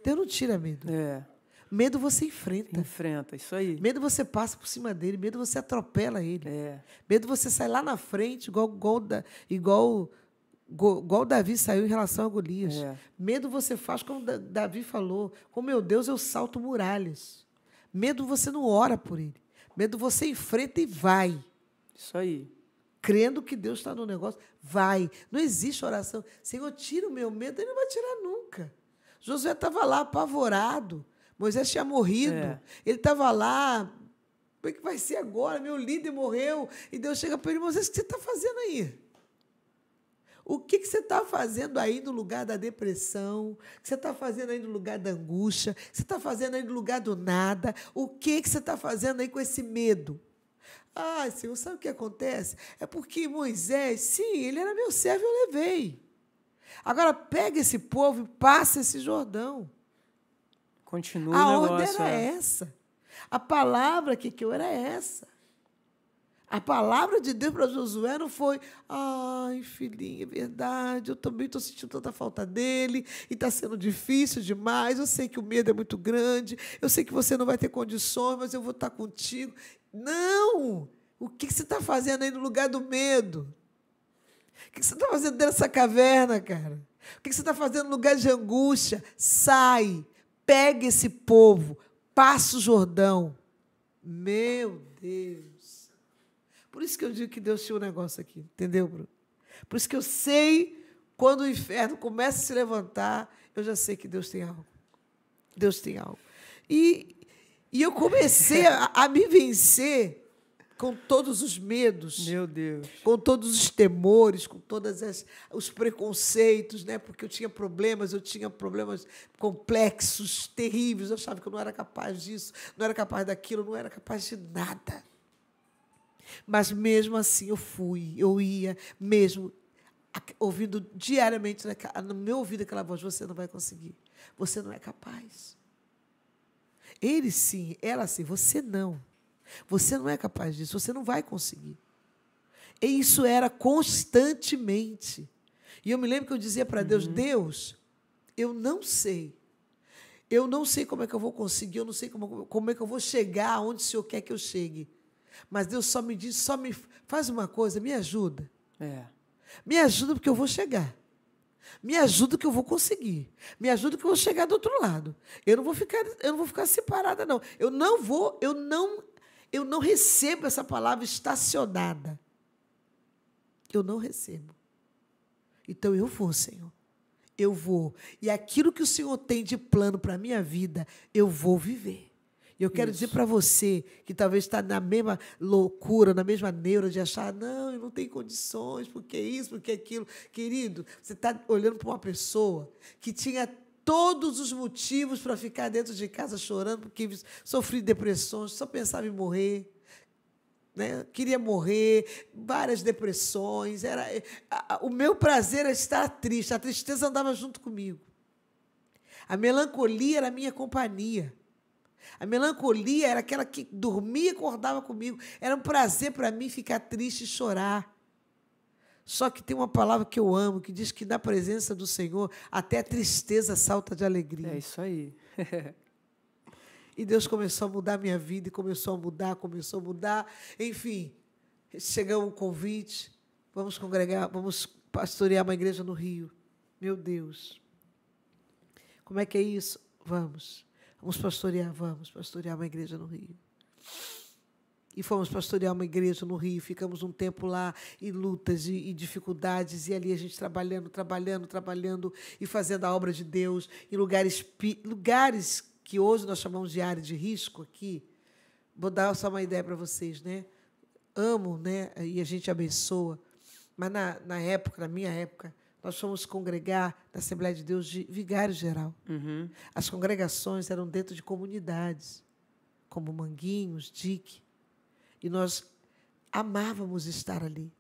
Deus não tira medo. É. Medo você enfrenta. Enfrenta, isso aí. Medo você passa por cima dele. Medo você atropela ele. É. Medo você sai lá na frente, igual, igual, igual, igual, Davi saiu em relação a Golias. É. Medo você faz como Da- Davi falou. Com meu Deus eu salto muralhas. Medo você não ora por ele. Medo você enfrenta e vai. Isso aí. Crendo que Deus está no negócio, vai. Não existe oração. Senhor, tira o meu medo. Ele não vai tirar nunca. Josué estava lá apavorado. Moisés tinha morrido. É. Ele estava lá. Como é que vai ser agora? Meu líder morreu. E Deus chega para ele, Moisés, o que você está fazendo aí? O que, que você está fazendo aí no lugar da depressão? O que você está fazendo aí no lugar da angústia? O que você está fazendo aí no lugar do nada? O que, que você está fazendo aí com esse medo? Ah, Senhor, sabe o que acontece? É porque Moisés, sim, ele era meu servo, eu levei. Agora pega esse povo e passa esse Jordão. Continua A o ordem era é. essa. A palavra que, que eu era essa. A palavra de Deus para Josué não foi, ai, filhinha, é verdade, eu também estou sentindo tanta falta dele e está sendo difícil demais. Eu sei que o medo é muito grande, eu sei que você não vai ter condições, mas eu vou estar contigo. Não! O que, você está fazendo aí no lugar do medo? O que, você está fazendo dessa caverna, cara? O que, que você está fazendo no lugar de angústia? Sai, pega esse povo, passa o Jordão. Meu Deus. Por isso que eu digo que Deus tinha um negócio aqui, entendeu, Bruno? Por isso que eu sei, quando o inferno começa a se levantar, eu já sei que Deus tem algo. Deus tem algo. E, e eu comecei a, a me vencer com todos os medos Meu Deus. com todos os temores, com todos os preconceitos, né? porque eu tinha problemas, eu tinha problemas complexos, terríveis, eu achava que eu não era capaz disso, não era capaz daquilo, não era capaz de nada. Mas mesmo assim eu fui, eu ia, mesmo ouvindo diariamente no meu ouvido aquela voz: você não vai conseguir, você não é capaz. Ele sim, ela sim, você não. Você não é capaz disso, você não vai conseguir. E isso era constantemente. E eu me lembro que eu dizia para Deus: Deus, eu não sei. Eu não sei como é que eu vou conseguir, eu não sei como, como é que eu vou chegar aonde o Senhor quer que eu chegue. Mas Deus só me diz, só me faz uma coisa, me ajuda. É. Me ajuda porque eu vou chegar. Me ajuda que eu vou conseguir. Me ajuda que eu vou chegar do outro lado. Eu não vou ficar, eu não vou ficar separada não. Eu não vou, eu não, eu não recebo essa palavra estacionada. Eu não recebo. Então eu vou, Senhor. Eu vou. E aquilo que o Senhor tem de plano para a minha vida, eu vou viver. E eu quero Isso. dizer para você que talvez está na mesma loucura, na mesma neura de achar, não, eu não tenho condições, porque isso, porque aquilo. Querido, você está olhando para uma pessoa que tinha todos os motivos para ficar dentro de casa chorando, porque sofria depressões, só pensava em morrer. Né? Queria morrer, várias depressões. Era a- a- o meu prazer era estar triste, a tristeza andava junto comigo. A melancolia era a minha companhia. A melancolia era aquela que dormia e acordava comigo. Era um prazer para mim ficar triste e chorar. Só que tem uma palavra que eu amo, que diz que na presença do Senhor até a tristeza salta de alegria. É isso aí. [LAUGHS] E Deus começou a mudar minha vida, e começou a mudar, começou a mudar. Enfim, chegou um convite, vamos congregar, vamos pastorear uma igreja no Rio. Meu Deus. Como é que é isso? Vamos. Vamos pastorear, vamos pastorear uma igreja no Rio. E fomos pastorear uma igreja no Rio, ficamos um tempo lá em lutas e, e dificuldades, e ali a gente trabalhando, trabalhando, trabalhando e fazendo a obra de Deus em lugares, lugares que hoje nós chamamos de área de risco aqui. Vou dar só uma ideia para vocês, né? Amo, né? E a gente abençoa. Mas na, na época, na minha época, nós fomos congregar na Assembleia de Deus de Vigário Geral. Uhum. As congregações eram dentro de comunidades, como Manguinhos, Dique. E nós amávamos estar ali.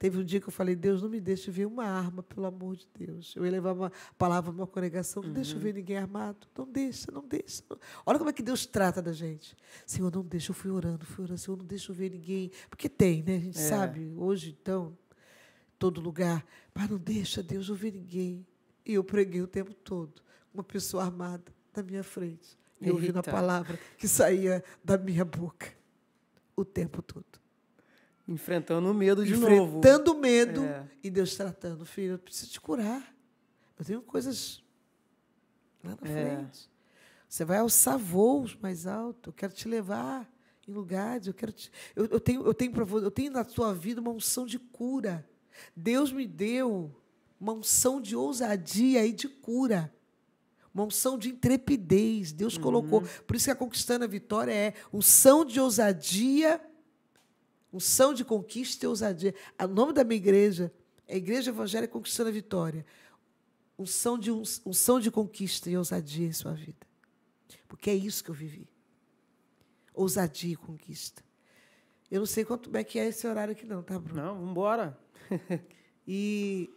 Teve um dia que eu falei, Deus, não me deixe ver uma arma, pelo amor de Deus. Eu ia levar uma palavra para uma congregação, não deixa eu ver ninguém armado. Não deixa, não deixa. não. Olha como é que Deus trata da gente. Senhor, não deixa, eu fui orando, fui orando. Senhor, não deixa eu ver ninguém. Porque tem, né? A gente É. sabe, hoje, então, todo lugar. Mas não deixa, Deus, eu ver ninguém. E eu preguei o tempo todo. Uma pessoa armada na minha frente. E ouvindo a palavra que saía da minha boca. O tempo todo. Enfrentando o medo de novo. Enfrentando o medo É. e Deus tratando. Filho, eu preciso te curar. Eu tenho coisas lá na É. frente. Você vai alçar voos mais alto. Eu quero te levar em lugares. Eu quero te, eu, eu tenho eu tenho eu tenho na sua vida uma unção de cura. Deus me deu uma unção de ousadia e de cura. Uma unção de intrepidez. Deus colocou. Por isso que a Conquistando a Vitória é unção de ousadia, unção de conquista e ousadia. O nome da minha igreja é Igreja Evangélica Conquistando a Vitória. Unção de, unção de conquista e ousadia em sua vida. Porque é isso que eu vivi. Ousadia e conquista. Eu não sei quanto é que é esse horário aqui não, tá, Bruno? Não, vamos embora. [LAUGHS] E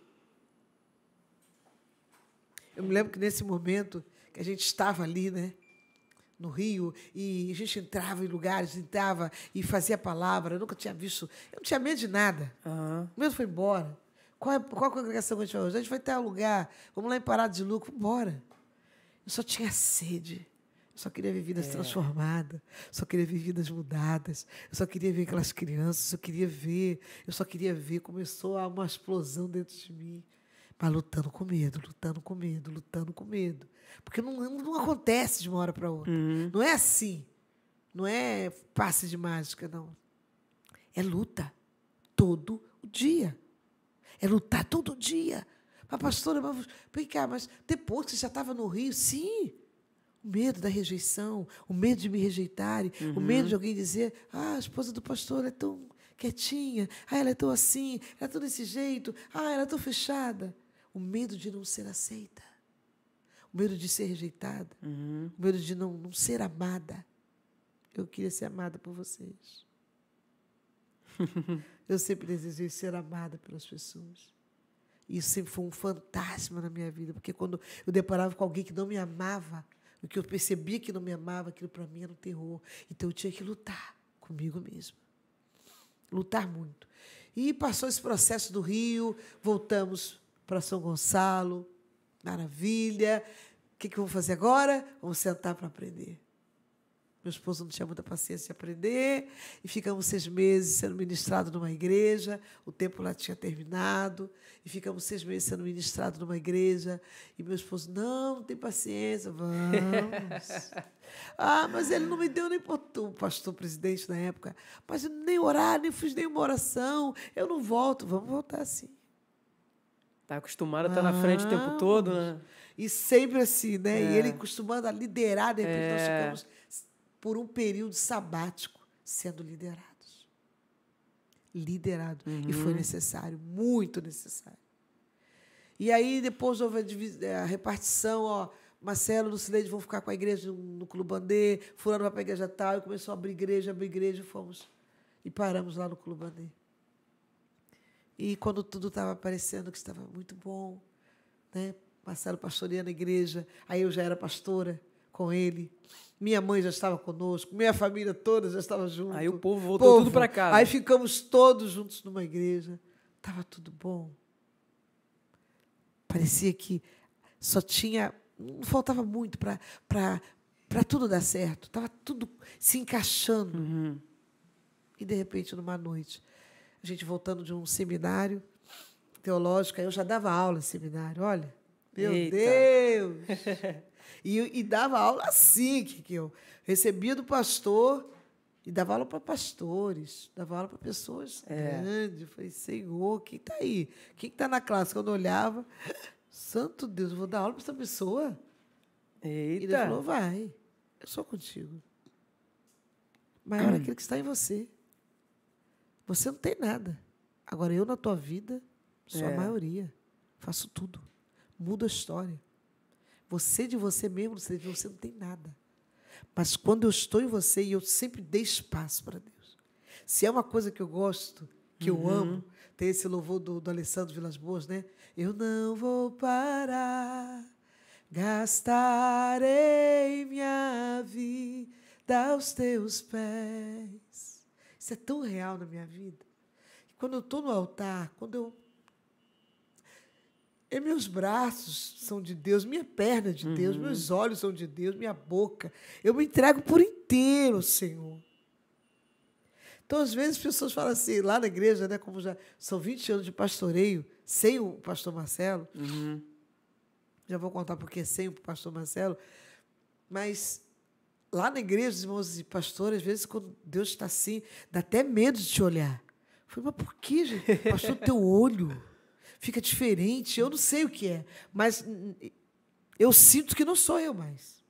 eu me lembro que nesse momento que a gente estava ali, né, no Rio, e a gente entrava em lugares, entrava e fazia palavra, eu nunca tinha visto, eu não tinha medo de nada. Aham. O medo foi embora. Qual, é, qual a congregação que a gente vai hoje? A gente vai ter um lugar, vamos lá em Parada de Lucro, embora. Eu só tinha sede. Só queria ver vidas transformadas. Só queria ver vidas mudadas. Eu só queria ver aquelas crianças. Eu queria ver. Eu só queria ver. Começou uma explosão dentro de mim. Mas lutando com medo, lutando com medo, lutando com medo. Porque não, não acontece de uma hora para outra. Não é assim. Não é passe de mágica, não. É luta. Todo o dia. É lutar todo dia. Mas, pastora, mas, vem cá, mas depois que você já estava no Rio, sim. O medo da rejeição, o medo de me rejeitarem, o medo de alguém dizer, ah, a esposa do pastor é tão quietinha, ah, ela é tão assim, ela é tão desse jeito, ah, ela é tão fechada. O medo de não ser aceita. O medo de ser rejeitada. Uhum. O medo de não, não ser amada. Eu queria ser amada por vocês. [LAUGHS] Eu sempre desejei ser amada pelas pessoas. Isso sempre foi um fantasma na minha vida, porque quando eu deparava com alguém que não me amava, no que eu percebia que não me amava, aquilo para mim era um terror. Então eu tinha que lutar comigo mesmo. Lutar muito. E passou esse processo do Rio, voltamos para São Gonçalo, maravilha. O que, que vamos fazer agora? Vamos sentar para aprender. Meu esposo não tinha muita paciência de aprender, e ficamos seis meses sendo ministrados numa igreja, o tempo lá tinha terminado, e ficamos seis meses sendo ministrados numa igreja, e meu esposo, não, não tem paciência, vamos. [LAUGHS] ah, mas ele não me deu nem o pastor presidente na época, mas eu nem orar, nem fiz nenhuma oração, eu não volto, vamos voltar assim. Está acostumado a estar na frente o tempo todo, né? E sempre assim, né? É. E ele acostumando a liderar, de repente é. nós ficamos por um período sabático sendo liderados. Liderado. Uhum. E foi necessário, muito necessário. E aí, depois houve a, é, repartição, ó, Marcelo e Lucileide vão ficar com a igreja no Clubandê, fulano vai para a igreja tal, e começou a abrir igreja, abrir igreja, e fomos e paramos lá no Clubandê. E quando tudo estava parecendo que estava muito bom, né? Marcelo pastoreando a igreja, aí eu já era pastora com ele. Minha mãe já estava conosco, minha família toda já estava junto. Aí o povo voltou povo. tudo para casa. Aí ficamos todos juntos numa igreja. Estava tudo bom. Parecia que só tinha. Não faltava muito para tudo dar certo. Estava tudo se encaixando. Uhum. E, de repente, numa noite, a gente voltando de um seminário teológico, eu já dava aula em seminário. Olha, meu Eita. Deus! [LAUGHS] E, e dava aula assim, que, que eu recebia do pastor e dava aula para pastores, dava aula para pessoas é. grandes. Eu falei, Senhor, quem está aí? Quem está na classe? Quando eu olhava, Santo Deus, eu vou dar aula para essa pessoa. Eita. E ele falou, vai, eu sou contigo. Maior é aquele que está em você. Você não tem nada. Agora, eu na tua vida sou é. a maioria. Faço tudo. Mudo a história. Você de você mesmo, você, você não tem nada. Mas quando eu estou em você, e eu sempre dei espaço para Deus. Se é uma coisa que eu gosto, que uhum. eu amo, tem esse louvor do, do Alessandro Vilas Boas, né? Eu não vou parar, gastarei minha vida aos teus pés. Isso é tão real na minha vida. Quando eu estou no altar, quando eu e meus braços são de Deus, minha perna é de Deus, uhum. meus olhos são de Deus, minha boca. Eu me entrego por inteiro, Senhor. Então, às vezes, as pessoas falam assim, lá na igreja, né, como já são 20 anos de pastoreio, sem o pastor Marcelo. Uhum. Já vou contar porque sem o pastor Marcelo. Mas lá na igreja, os irmãos e pastores, às vezes, quando Deus está assim, dá até medo de te olhar. Eu falei, mas por que, gente? Pastor, teu olho fica diferente. Eu não sei o que é, mas eu sinto que não sou eu mais.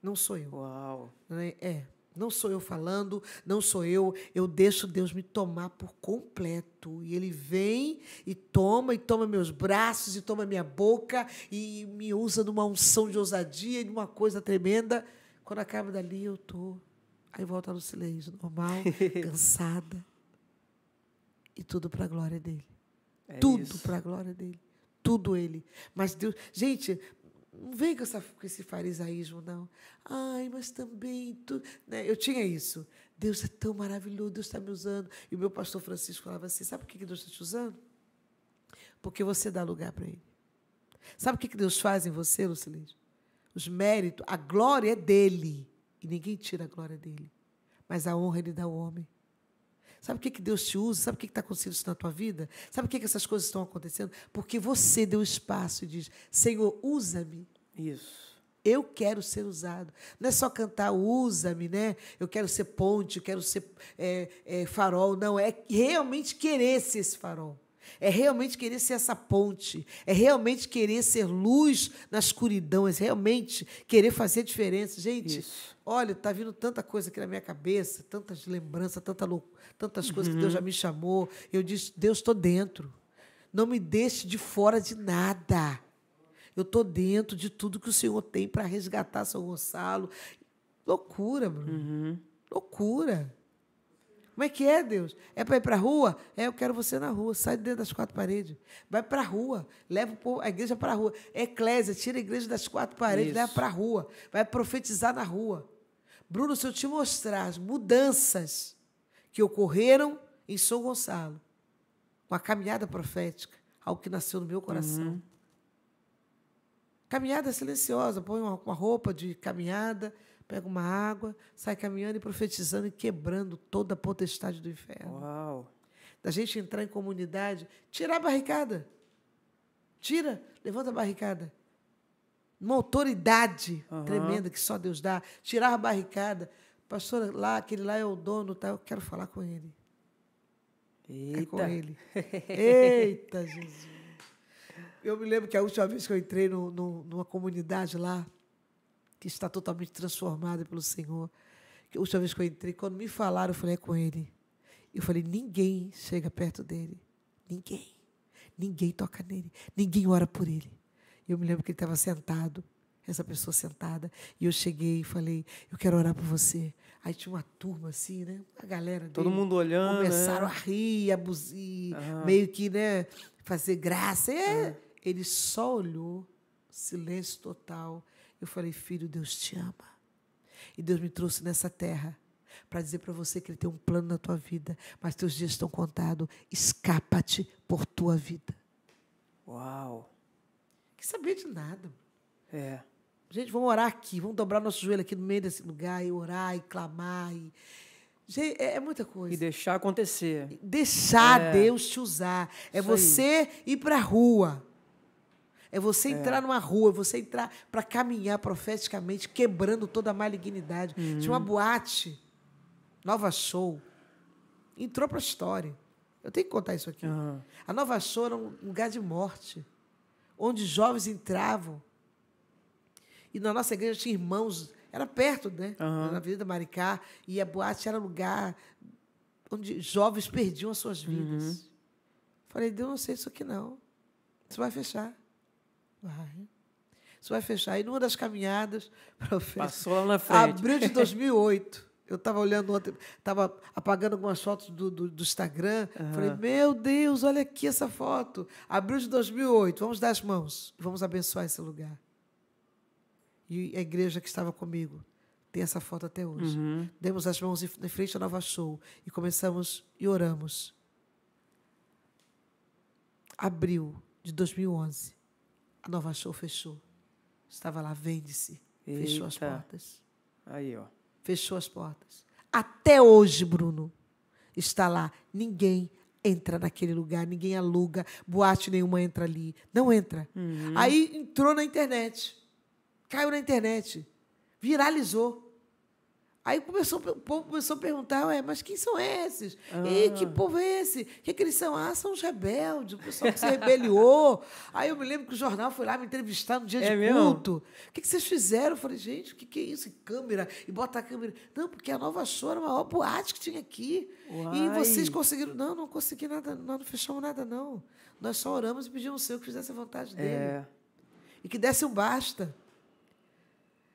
Não sou eu. Uau. É, é, não sou eu falando, não sou eu. Eu deixo Deus me tomar por completo. E Ele vem e toma, e toma meus braços, e toma minha boca, e me usa numa unção de ousadia, numa coisa tremenda. Quando acaba dali, eu tô. Aí volta no silêncio normal, [LAUGHS] cansada. E tudo para a glória dele. É tudo para a glória dele. Tudo ele. Mas Deus. Gente, não vem com, essa, com esse farisaísmo, não. Ai, mas também. Tu, né? Eu tinha isso. Deus é tão maravilhoso, Deus está me usando. E o meu pastor Francisco falava assim: sabe por que Deus está te usando? Porque você dá lugar para ele. Sabe o que Deus faz em você, Lucilene? Os méritos, a glória é dele. E ninguém tira a glória dele. Mas a honra ele dá ao homem. Sabe o que, que Deus te usa? Sabe o que está acontecendo isso na tua vida? Sabe o que, que essas coisas estão acontecendo? Porque você deu espaço e diz: Senhor, usa-me. Isso. Eu quero ser usado. Não é só cantar, usa-me, né? Eu quero ser ponte, eu quero ser é, é, farol. Não, é realmente querer ser esse farol. É realmente querer ser essa ponte. É realmente querer ser luz na escuridão. É realmente querer fazer diferença. Gente, Isso. olha, está vindo tanta coisa aqui na minha cabeça, tantas lembranças, tanta tantas coisas uhum. que Deus já uhum. me chamou. Eu disse, Deus, estou dentro. Não me deixe de fora de nada. Eu estou dentro de tudo que o Senhor tem para resgatar São Gonçalo. Loucura, Bruno. Uhum. Loucura. Como é que é, Deus? É para ir para a rua? É, eu quero você na rua. Sai de dentro das quatro paredes. Vai para a rua. Leva a igreja para a rua. Eclésia, tira a igreja das quatro paredes, Isso. leva para a rua. Vai profetizar na rua. Bruno, se eu te mostrar as mudanças que ocorreram em São Gonçalo, com a caminhada profética, algo que nasceu no meu coração. Caminhada silenciosa, põe uma, uma roupa de caminhada, pega uma água, sai caminhando e profetizando e quebrando toda a potestade do inferno. Uau. Da gente entrar em comunidade, tirar a barricada. Tira, levanta a barricada. Uma autoridade Aham. tremenda que só Deus dá. Tirar a barricada. Pastora, lá, aquele lá é o dono, tá? eu quero falar com ele. É com Eita. ele. [LAUGHS] Eita, Jesus. Eu me lembro que a última vez que eu entrei no, no- numa comunidade lá, que está totalmente transformada pelo Senhor, que a última vez que eu entrei, quando me falaram, eu falei, é com ele. Eu falei, ninguém chega perto dele. Ninguém. Ninguém toca nele. Ninguém ora por ele. Eu me lembro que ele estava sentado, essa pessoa sentada, e eu cheguei e falei, eu quero orar por você. Aí tinha uma turma assim, né? A galera Todo dele. mundo olhando. Começaram né? a rir, a buzir, Aham. meio que, né, fazer graça. É. Ele só olhou, silêncio total. Eu falei, filho, Deus te ama. E Deus me trouxe nessa terra para dizer para você que Ele tem um plano na tua vida, mas teus dias estão contados. Escapa-te por tua vida. Uau. Que saber de nada. É. Gente, vamos orar aqui, vamos dobrar nosso joelho aqui no meio desse lugar e orar e clamar. E... Gente, é, é muita coisa. E deixar acontecer. Deixar É. Deus te usar. É Isso aí. você ir para a rua. É você entrar numa rua, é você entrar para caminhar profeticamente, quebrando toda a malignidade. Uhum. Tinha uma boate, Nova Show, entrou para a história. Eu tenho que contar isso aqui. Aham. A Nova Show era um lugar de morte, onde jovens entravam. E na nossa igreja tinha irmãos, era perto, né? Aham. Na Avenida Maricá. E a boate era lugar onde jovens perdiam as suas vidas. Uhum. Falei, Deus, não sei isso aqui não. Isso vai fechar. Vai. Isso vai fechar. E numa das caminhadas, [LAUGHS] profeta, Passou lá na frente. Abril de [LAUGHS] 2008. Eu estava olhando ontem, estava apagando algumas fotos do, do, do Instagram. Falei, meu Deus, olha aqui essa foto. Abril de 2008, vamos dar as mãos. Vamos abençoar esse lugar. E a igreja que estava comigo tem essa foto até hoje. Uhum. Demos as mãos em em frente à Nova Show e começamos e oramos. Abril de 2011, a Nova Show fechou. Estava lá, vende-se. Fechou as portas. Aí, ó. Fechou as portas. Até hoje, Bruno, está lá. Ninguém entra naquele lugar, ninguém aluga, boate nenhuma entra ali. Não entra. Aí entrou na internet. Caiu na internet. Viralizou. Aí começou, o povo começou a perguntar, ué, mas quem são esses? E que povo é esse? O que, que eles são? Ah, são os rebeldes, o pessoal que se rebeliou. [LAUGHS] Aí eu me lembro que o jornal foi lá me entrevistar no dia É de mesmo? culto. O que, que vocês fizeram? Eu falei, gente, o que, que é isso? E câmera, e bota a câmera. Não, porque a Nova Show era a maior boate que tinha aqui. E Uai. vocês conseguiram. Não, não consegui nada, nós não fechamos nada, não. Nós só oramos e pedimos ao Senhor que fizesse a vontade dele. É. E que desse um basta.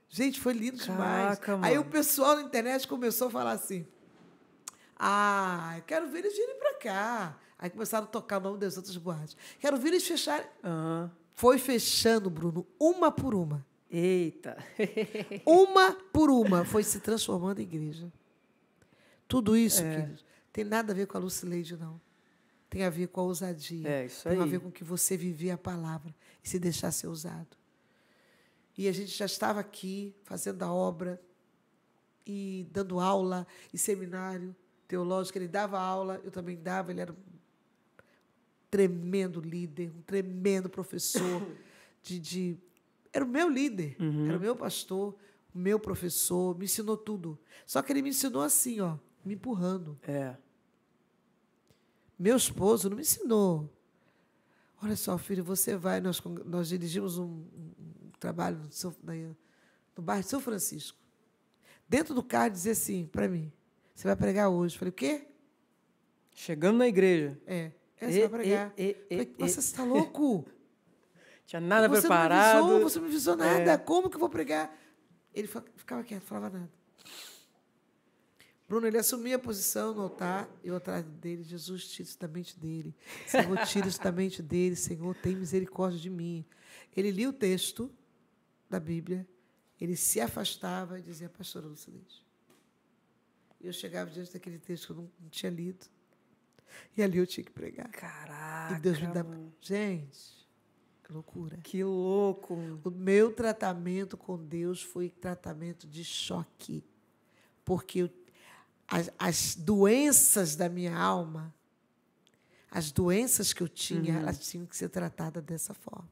Gente, foi lindo demais. Caraca, Aí o mano. pessoal na internet começou a falar assim: Ah, eu quero ver eles virem para cá. Aí começaram a tocar o nome das outras boates. Quero ver eles fecharem. Aham. Foi fechando, Bruno, uma por uma. Eita. [LAUGHS] Uma por uma foi se transformando em igreja. Tudo isso, É. queridos, tem nada a ver com a Lucileide, não. Tem a ver com a ousadia. É, isso tem a aí. ver com que você vivia a palavra e se deixar ser usado. E a gente já estava aqui fazendo a obra e dando aula e seminário teológico. Ele dava aula, eu também dava, ele era um tremendo líder, um tremendo professor [COUGHS] de, de era o meu líder, era o meu pastor, o meu professor, me ensinou tudo. Só que ele me ensinou assim, ó, me empurrando. É. Meu esposo não me ensinou. Olha só, filho, você vai. Nós, nós dirigimos um- um trabalho no, São- na- no bairro de São Francisco. Dentro do carro dizia assim para mim: Você vai pregar hoje? Eu falei: O quê? Chegando na igreja. É. É, E, você vai pregar. e, e, falei, e, Mas você está louco? [LAUGHS] Tinha nada você preparado. Não me avisou, você não me avisou nada. É. Como que eu vou pregar? Ele ficava quieto, falava nada. Bruno, ele assumia a posição no altar, eu atrás dele, Jesus, tira isso da mente dele. Senhor, tira isso da mente dele. Senhor, tem misericórdia de mim. Ele lia o texto da Bíblia, ele se afastava e dizia, pastora Lucilene. E eu chegava diante daquele texto que eu não, não, tinha lido. E ali eu tinha que pregar. Caraca. E Deus me. Gente, que loucura. Que louco. O meu tratamento com Deus foi tratamento de choque. Porque eu as, as doenças da minha alma, as doenças que eu tinha, uhum. elas tinham que ser tratadas dessa forma.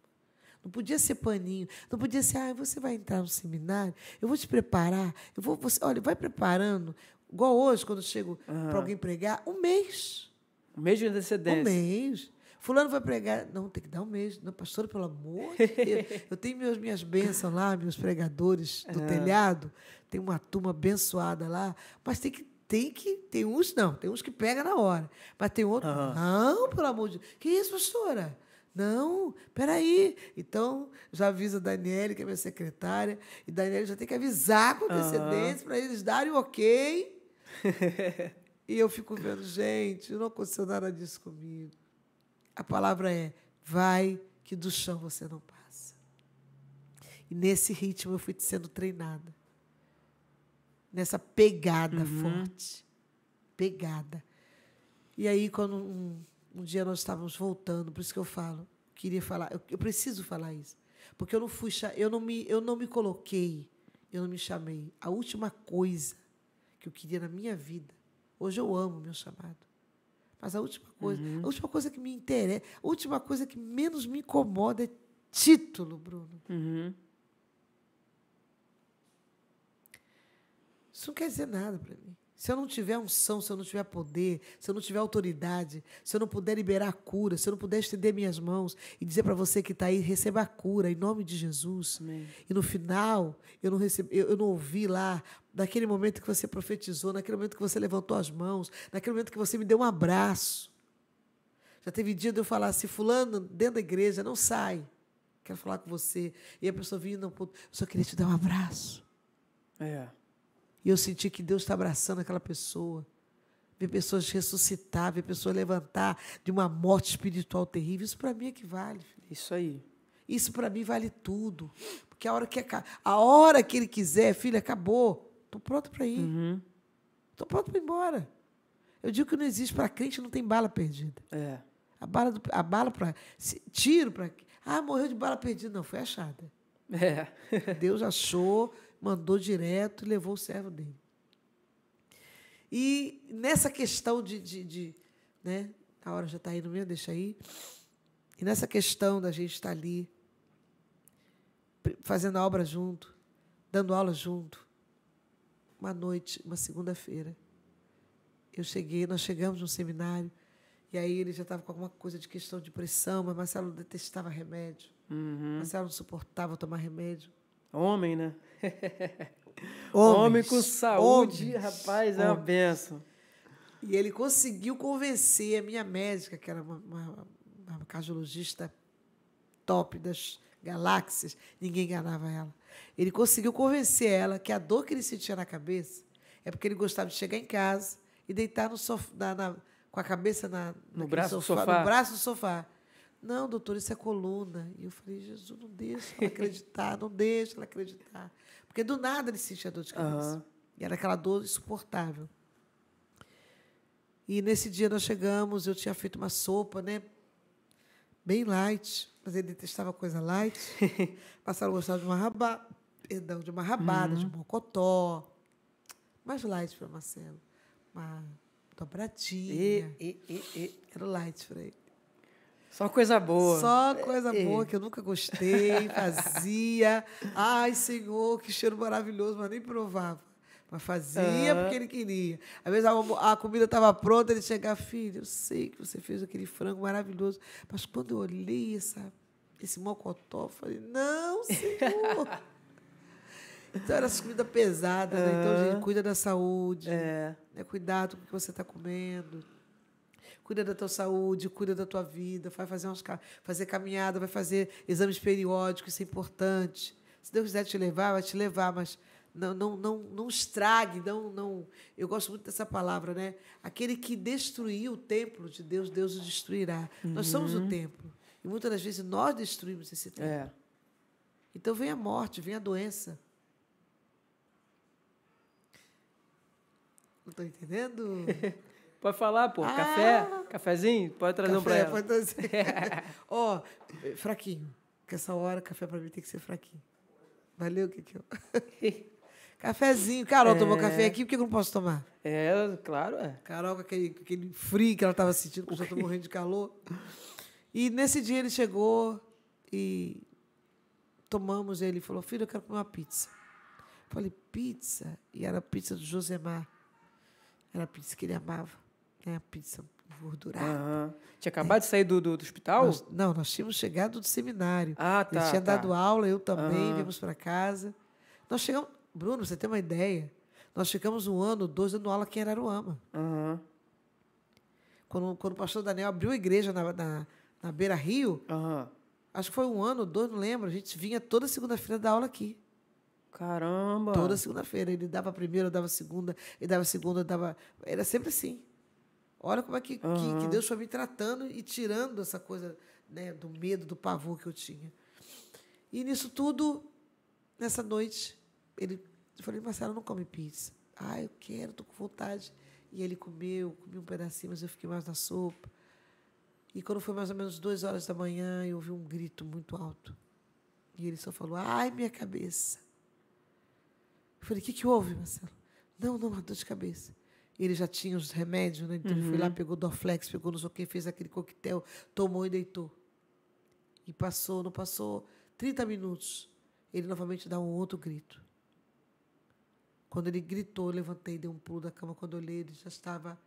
Não podia ser paninho, não podia ser, ah, você vai entrar no seminário, eu vou te preparar, eu vou, você, olha, vai preparando, igual hoje, quando eu chego uhum. para alguém pregar, um mês. Um mês de antecedência. Um mês. Fulano vai pregar. Não, tem que dar um mês. Não, pastor, pelo amor de Deus. [LAUGHS] Eu tenho meus, minhas bênçãos lá, meus pregadores do uhum. telhado. Tem uma turma abençoada lá. Mas tem que tem que. Tem uns não, tem uns que pega na hora. Mas tem outros. Uhum. Não, pelo amor de Deus. Que isso, pastora? Não, peraí. Então, já avisa a Daniele, que é minha secretária, e a Daniele já tem que avisar com antecedência uhum. para eles darem o ok. [LAUGHS] e eu fico vendo, gente, não aconteceu nada disso comigo. A palavra é: vai que do chão você não passa. E nesse ritmo eu fui sendo treinada nessa pegada uhum. forte. Pegada. E aí, quando um, um, dia nós estávamos voltando, por isso que eu falo, queria falar, eu, eu preciso falar isso. Porque eu não fui, eu não me, eu não me coloquei, eu não me chamei. A última coisa que eu queria na minha vida, hoje eu amo meu chamado. Mas a última coisa, uhum. a última coisa que me interessa, a última coisa que menos me incomoda é título, Bruno. Uhum. Isso não quer dizer nada para mim. Se eu não tiver unção, se eu não tiver poder, se eu não tiver autoridade, se eu não puder liberar a cura, se eu não puder estender minhas mãos e dizer para você que está aí, receba a cura em nome de Jesus. Amém. E no final, eu não, recebi, eu, eu não ouvi lá, naquele momento que você profetizou, naquele momento que você levantou as mãos, naquele momento que você me deu um abraço. Já teve dia de eu falar assim, fulano, dentro da igreja, não sai. Quero falar com você. E a pessoa vinha, não, eu só queria te dar um abraço. É. E eu senti que Deus está abraçando aquela pessoa. Ver pessoas ressuscitar, ver pessoas levantar de uma morte espiritual terrível. Isso para mim é que vale. Filho. Isso aí. Isso para mim vale tudo. Porque a hora que, a hora que ele quiser, filho, acabou. Estou pronto para ir. Estou uhum. pronto para ir embora. Eu digo que não existe para crente, não tem bala perdida. É. A bala, do, a bala para. Tiro para. Ah, morreu de bala perdida. Não, foi achada. É. [LAUGHS] Deus achou, mandou direto e levou o servo dele. E nessa questão de. de, de né, a hora já está indo mesmo, deixa aí. E nessa questão da gente estar tá ali, fazendo a obra junto, dando aula junto, uma noite, uma segunda-feira, eu cheguei, nós chegamos no seminário, e aí ele já estava com alguma coisa de questão de pressão, mas Marcelo detestava remédio. Uhum. Marcelo não suportava tomar remédio. Homem, né? [LAUGHS] Homens, Homem com saúde, homens, rapaz, é uma benção. E ele conseguiu convencer a minha médica, que era uma, uma, uma cardiologista top das galáxias, ninguém enganava ela. Ele conseguiu convencer ela que a dor que ele sentia na cabeça é porque ele gostava de chegar em casa e deitar no sofá, na, na, com a cabeça na, no, braço sofá, sofá. no braço do sofá. Não, doutor, isso é coluna. E eu falei, Jesus, não deixa ela acreditar, não deixa ela acreditar. Porque do nada ele sentia dor de cabeça. Uhum. E era aquela dor insuportável. E nesse dia nós chegamos, eu tinha feito uma sopa, né? Bem light, mas ele detestava coisa light. [LAUGHS] Passaram a gostar de uma rabada, perdão, de uma rabada, uhum. de um mocotó. Mais light para Marcelo. Uma dobradinha. E, e, e, e. Era light para ele. Só coisa boa. Só coisa é. boa que eu nunca gostei, fazia. Ai, Senhor, que cheiro maravilhoso, mas nem provava. Mas fazia porque ele queria. Às vezes a, a comida estava pronta, ele chegava, filho, eu sei que você fez aquele frango maravilhoso, mas quando eu olhei essa, esse mocotó, eu falei, não, Senhor. [LAUGHS] então era comida pesada, né? Então, gente, cuida da saúde. É. Né? Cuidado com o que você está comendo cuida da tua saúde, cuida da tua vida, vai fazer, umas, fazer caminhada, vai fazer exames periódicos, isso é importante. Se Deus quiser te levar, vai te levar, mas não, não, não, não estrague, não, não. Eu gosto muito dessa palavra, né? Aquele que destruiu o templo de Deus, Deus o destruirá. Nós somos o templo. E muitas das vezes nós destruímos esse templo. É. Então vem a morte, vem a doença. Não estou entendendo? [LAUGHS] Pode falar, pô. Ah! Café? Cafezinho? Pode trazer um pra café, ela. pode trazer. [LAUGHS] Ó, fraquinho. Porque essa hora, café para mim tem que ser fraquinho. Valeu, que que eu... Cafezinho. Carol tomou É. café aqui, por que eu não posso tomar? É, claro, é. Carol com aquele, com aquele frio que ela estava sentindo, porque eu já estou morrendo de calor. E nesse dia ele chegou e tomamos. Ele falou: Filho, eu quero comer uma pizza. Eu falei: Pizza? E era a pizza do Josemar. Era a pizza que ele amava. Né? A pizza engordurada. Aham. Tinha acabado de sair do, do, do hospital? Nós- não, nós tínhamos chegado do seminário. Ah, tá. ele tinha tá. dado aula, eu também, Aham. viemos para casa. Nós chegamos. Bruno, você tem uma ideia? Nós ficamos um ano, dois dando aula aqui em Araruama. Aham. Quando, quando o pastor Daniel abriu a igreja na, na, na Beira Rio, Aham. acho que foi um ano, dois, não lembro. A gente vinha toda segunda-feira dar aula aqui. Caramba. Toda segunda-feira. Ele dava a primeira, eu dava a segunda, ele dava a segunda, eu dava. Era sempre assim. Olha como é que, que, Aham. que Deus foi me tratando e tirando essa coisa né, do medo, do pavor que eu tinha. E nisso tudo, nessa noite, ele, eu falei, Marcelo, não come pizza. Ah, eu quero, estou com vontade. E ele comeu, comi um pedacinho, mas eu fiquei mais na sopa. E quando foi mais ou menos duas horas da manhã, eu ouvi um grito muito alto. E ele só falou, ai, minha cabeça. Eu falei, o que, que houve, Marcelo? Não, não, uma dor de cabeça. Ele já tinha os remédios, né? Então ele foi lá, pegou Dorflex, pegou não sei o quê, fez aquele coquetel, tomou e deitou. E passou, não passou 30 minutos. Ele novamente dá um outro grito. Quando ele gritou, eu levantei, dei um pulo da cama. Quando eu olhei, ele já estava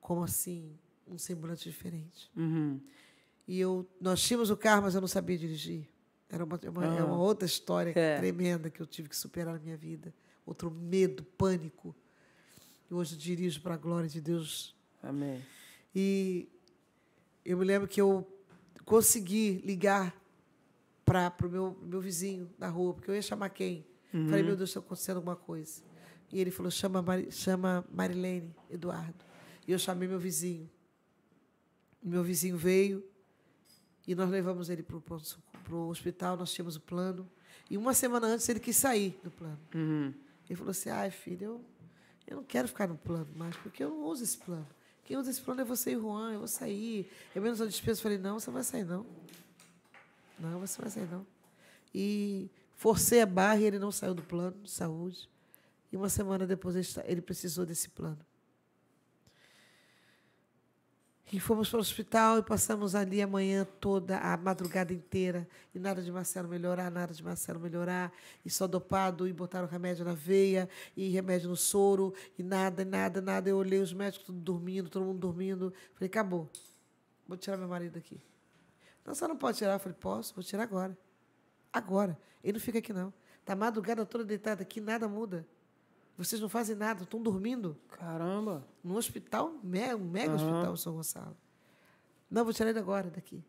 como assim, um semblante diferente. Uhum. E eu, nós tínhamos o carro, mas eu não sabia dirigir. Era uma, uma- é uma outra história É. tremenda que eu tive que superar na minha vida. Outro medo, pânico. E hoje eu dirijo para a glória de Deus. Amém. E eu me lembro que eu consegui ligar para o meu, meu vizinho da rua, porque eu ia chamar quem? Falei, meu Deus, está acontecendo alguma coisa. E ele falou, chama, Mari, chama Marilene Eduardo. E eu chamei meu vizinho. Meu vizinho veio e nós levamos ele para o hospital, nós tínhamos o plano. E uma semana antes ele quis sair do plano. Uhum. Ele falou assim: ai, filho, eu, eu não quero ficar no plano mais, porque eu não uso esse plano. Quem usa esse plano é você e o Juan, eu vou sair. É menos a despesa. Eu falei: não, você não vai sair, não. Não, você não vai sair, não. E forcei a barra e ele não saiu do plano de saúde. E uma semana depois ele precisou desse plano. E fomos para o hospital e passamos ali a manhã toda, a madrugada inteira, e nada de Marcelo melhorar, nada de Marcelo melhorar, e só dopado, e botaram remédio na veia, e remédio no soro, e nada, nada, nada. Eu olhei os médicos tudo dormindo, todo mundo dormindo. Falei, acabou, vou tirar meu marido aqui. Não, você não pode tirar. Eu falei, posso, vou tirar agora. Agora. Ele não fica aqui, não. A madrugada toda deitada aqui, nada muda. Vocês não fazem nada, estão dormindo Caramba. num hospital, me- um mega Aham. hospital em São Gonçalo. Não, vou tirar ele agora daqui.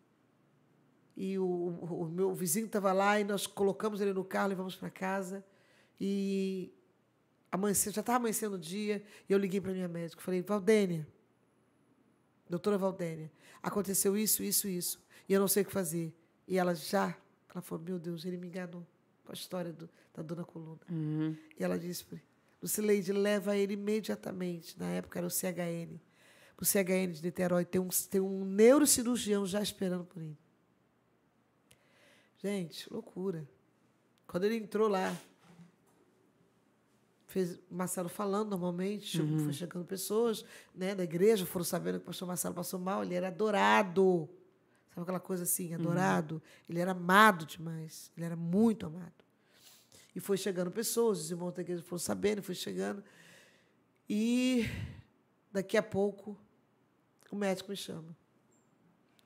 E o, o- o meu vizinho estava lá e nós colocamos ele no carro, levamos para casa. E amanheceu, já estava amanhecendo o dia, e eu liguei para minha médica. Falei, Valdênia, doutora Valdênia, aconteceu isso, isso, isso, e eu não sei o que fazer. E ela já, ela falou, meu Deus, ele me enganou com a história do- da dona coluna. Uhum. E ela disse Lucileide, leva ele imediatamente. Na época era o CHN. O CHN de Niterói tem um, tem um neurocirurgião já esperando por ele. Gente, loucura. Quando ele entrou lá, fez Marcelo falando normalmente, chegou- foi chegando pessoas né, da igreja, foram sabendo que o pastor Marcelo passou mal, ele era adorado. Sabe aquela coisa assim, adorado? Ele era amado demais, ele era muito amado. E foi chegando pessoas, os irmãos da igreja foram sabendo, foi chegando. E daqui a pouco o médico me chama.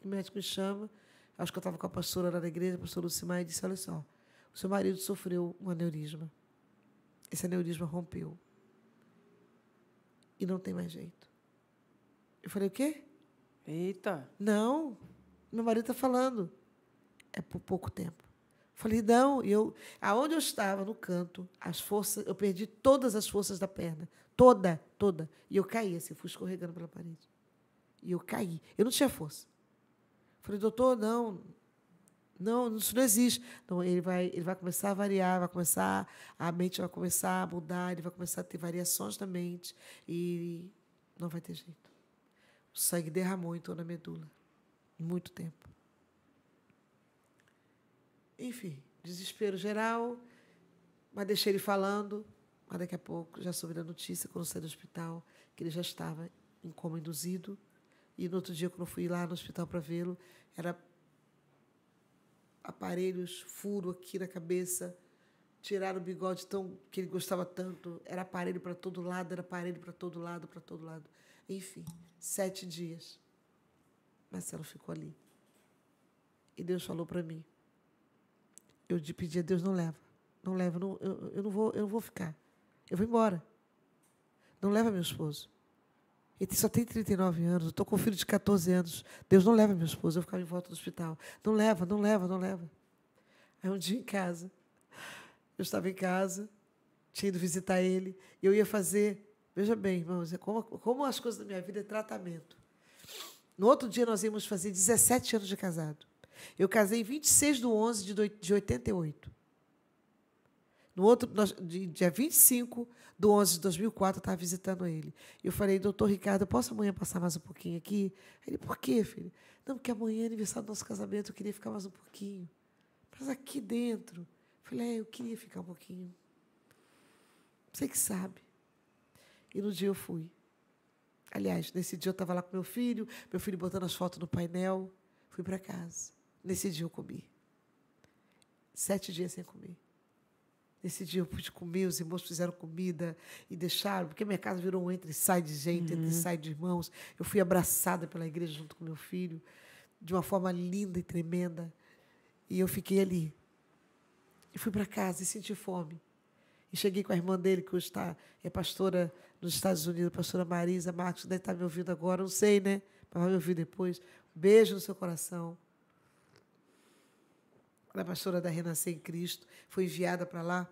O médico me chama, acho que eu estava com a pastora lá da igreja, a pastora Lucimar, e disse, olha só, o seu marido sofreu um aneurisma. Esse aneurisma rompeu. E não tem mais jeito. Eu falei, o quê? Eita. Não, meu marido está falando. É por pouco tempo. Falei, não, eu, aonde eu estava, no canto, as forças, eu perdi todas as forças da perna. Toda, toda. E eu caí, assim, fui escorregando pela parede. E eu caí. Eu não tinha força. Falei, doutor, não, não, isso não existe. Então, ele vai, ele vai começar a variar, vai começar, a mente vai começar a mudar, ele vai começar a ter variações da mente e não vai ter jeito. O sangue derramou em toda a medula. Muito tempo. Enfim, desespero geral, mas deixei ele falando. Mas daqui a pouco já soube da notícia, quando saí do hospital, que ele já estava em coma induzido. E no outro dia, quando eu fui lá no hospital para vê-lo, era aparelhos, furo aqui na cabeça, tiraram o bigode tão que ele gostava tanto, era aparelho para todo lado, era aparelho para todo lado, para todo lado. Enfim, sete dias. Marcelo ficou ali. E Deus falou para mim. Eu pedi a Deus, não leva. Não leva, não, eu, eu, não vou, eu não vou ficar. Eu vou embora. Não leva meu esposo. Ele só tem 39 anos, eu estou com um filho de 14 anos. Deus não leva meu esposo, eu ficava em volta do hospital. Não leva, não leva, não leva. Aí um dia em casa, eu estava em casa, tinha ido visitar ele, e eu ia fazer, veja bem, irmãos, é como, como as coisas da minha vida é tratamento. No outro dia nós íamos fazer 17 anos de casado. Eu casei em 26 de 11 de 88. No outro, dia 25 de 11 de 2004, eu estava visitando ele. Eu falei, doutor Ricardo, posso amanhã passar mais um pouquinho aqui? Ele, por quê, filho? Não, porque amanhã é aniversário do nosso casamento, eu queria ficar mais um pouquinho. Mas aqui dentro. Eu falei, é, eu queria ficar um pouquinho. Você que sabe. E no dia eu fui. Aliás, nesse dia eu estava lá com meu filho, meu filho botando as fotos no painel. Fui para casa. Nesse dia eu comi. Sete dias sem comer. Nesse dia eu pude comer, os irmãos fizeram comida e deixaram, porque minha casa virou um entre e sai de gente, uhum. entre e sai de irmãos. Eu fui abraçada pela igreja junto com meu filho, de uma forma linda e tremenda. E eu fiquei ali. E fui para casa e senti fome. E cheguei com a irmã dele, que hoje está, é pastora nos Estados Unidos, pastora Marisa Marcos, deve estar me ouvindo agora, não sei, né? Mas vai me ouvir depois. Um beijo no seu coração. A pastora da Renascer em Cristo, foi enviada para lá.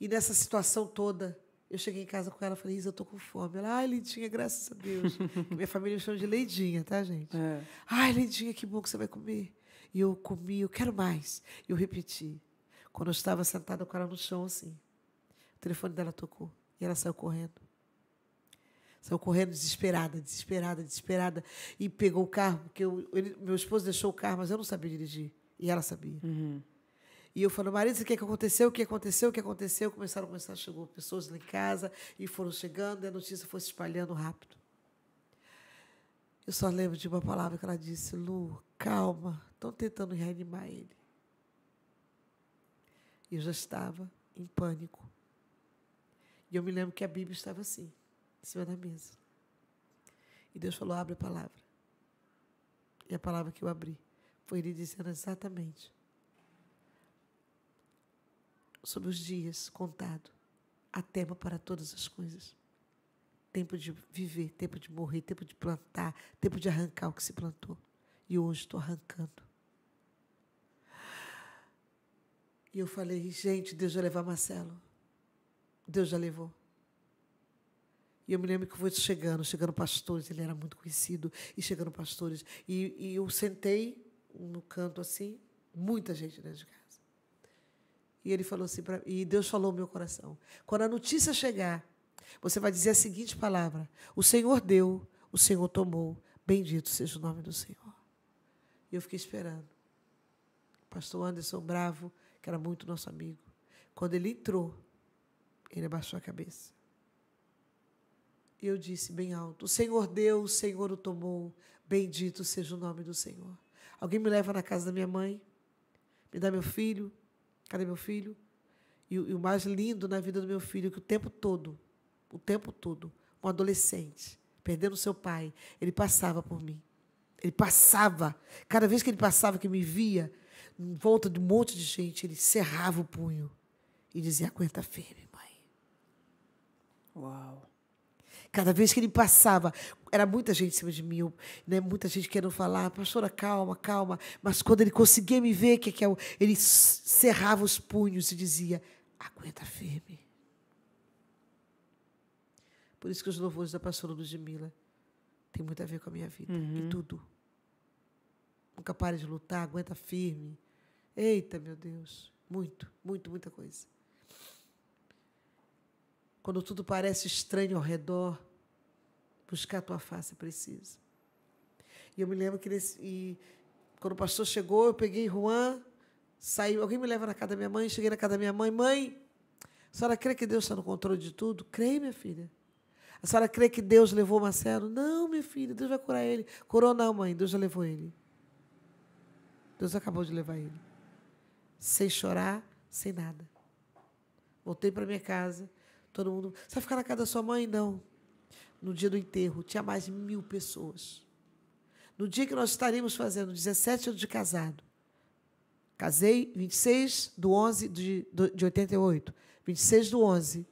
E nessa situação toda, eu cheguei em casa com ela e falei, Isa, eu tô com fome. Ela, ai, Lindinha, graças a Deus. [LAUGHS] Minha família me chama de Leidinha, tá, gente? É. Ai, Lindinha, que bom que você vai comer. E eu comi, eu quero mais. E eu repeti. Quando eu estava sentada com ela no chão, assim, o telefone dela tocou. E ela saiu correndo. Saiu correndo desesperada, desesperada, desesperada. E pegou o carro, porque eu, ele, meu esposo deixou o carro, mas eu não sabia dirigir. E ela sabia. Uhum. E eu falei, Marisa, o que, é que aconteceu? O que aconteceu? O que aconteceu? Começaram a começar, chegou pessoas lá em casa e foram chegando, e a notícia foi se espalhando rápido. Eu só lembro de uma palavra que ela disse, Lu, calma, estão tentando reanimar ele. E eu já estava em pânico. E eu me lembro que a Bíblia estava assim, em cima da mesa. E Deus falou, abre a palavra. E a palavra que eu abri foi ele dizendo exatamente sobre os dias contado. Há tempo para todas as coisas. Tempo de viver, tempo de morrer, tempo de plantar, tempo de arrancar o que se plantou. E hoje estou arrancando. E eu falei, gente, Deus já levou Marcelo. Deus já levou. E eu me lembro que foi chegando, chegando pastores, ele era muito conhecido, e chegando pastores. E, e eu sentei no canto assim, muita gente dentro de casa. E ele falou assim para e Deus falou no meu coração. Quando a notícia chegar, você vai dizer a seguinte palavra: O Senhor deu, o Senhor tomou. Bendito seja o nome do Senhor. E eu fiquei esperando. Pastor Anderson Bravo, que era muito nosso amigo, quando ele entrou, ele abaixou a cabeça. E eu disse bem alto: O Senhor deu, o Senhor o tomou. Bendito seja o nome do Senhor. Alguém me leva na casa da minha mãe, me dá meu filho, Cadê meu filho? E, e, o mais lindo na vida do meu filho, que o tempo todo, o tempo todo, um adolescente, perdendo seu pai, ele passava por mim. Ele passava. Cada vez que ele passava, que me via, em volta de um monte de gente, ele cerrava o punho e dizia: Aguenta firme, mãe. Uau. Cada vez que ele passava, era muita gente em cima de mim, né? muita gente querendo falar, pastora, calma, calma. Mas quando ele conseguia me ver, que, que é ele cerrava os punhos e dizia: aguenta firme. Por isso que os louvores da pastora Ludmilla tem muito a ver com a minha vida, uhum. e tudo. Nunca pare de lutar, aguenta firme. Eita, meu Deus. Muito, muito, muita coisa. Quando tudo parece estranho ao redor, buscar a tua face é preciso. E eu me lembro que nesse, e quando o pastor chegou, eu peguei Juan, saí, alguém me leva na casa da minha mãe, cheguei na casa da minha mãe, mãe, a senhora crê que Deus está no controle de tudo? Creio, minha filha. A senhora crê que Deus levou Marcelo? Não, minha filha, Deus vai curar ele. Curou não, mãe, Deus já levou ele. Deus acabou de levar ele. Sem chorar, sem nada. Voltei para minha casa, todo mundo. Você vai ficar na casa da sua mãe? Não. No dia do enterro, tinha mais de mil pessoas. No dia que nós estaríamos fazendo 17 anos de casado, casei 26 de 11 de, de 88, 26 de 11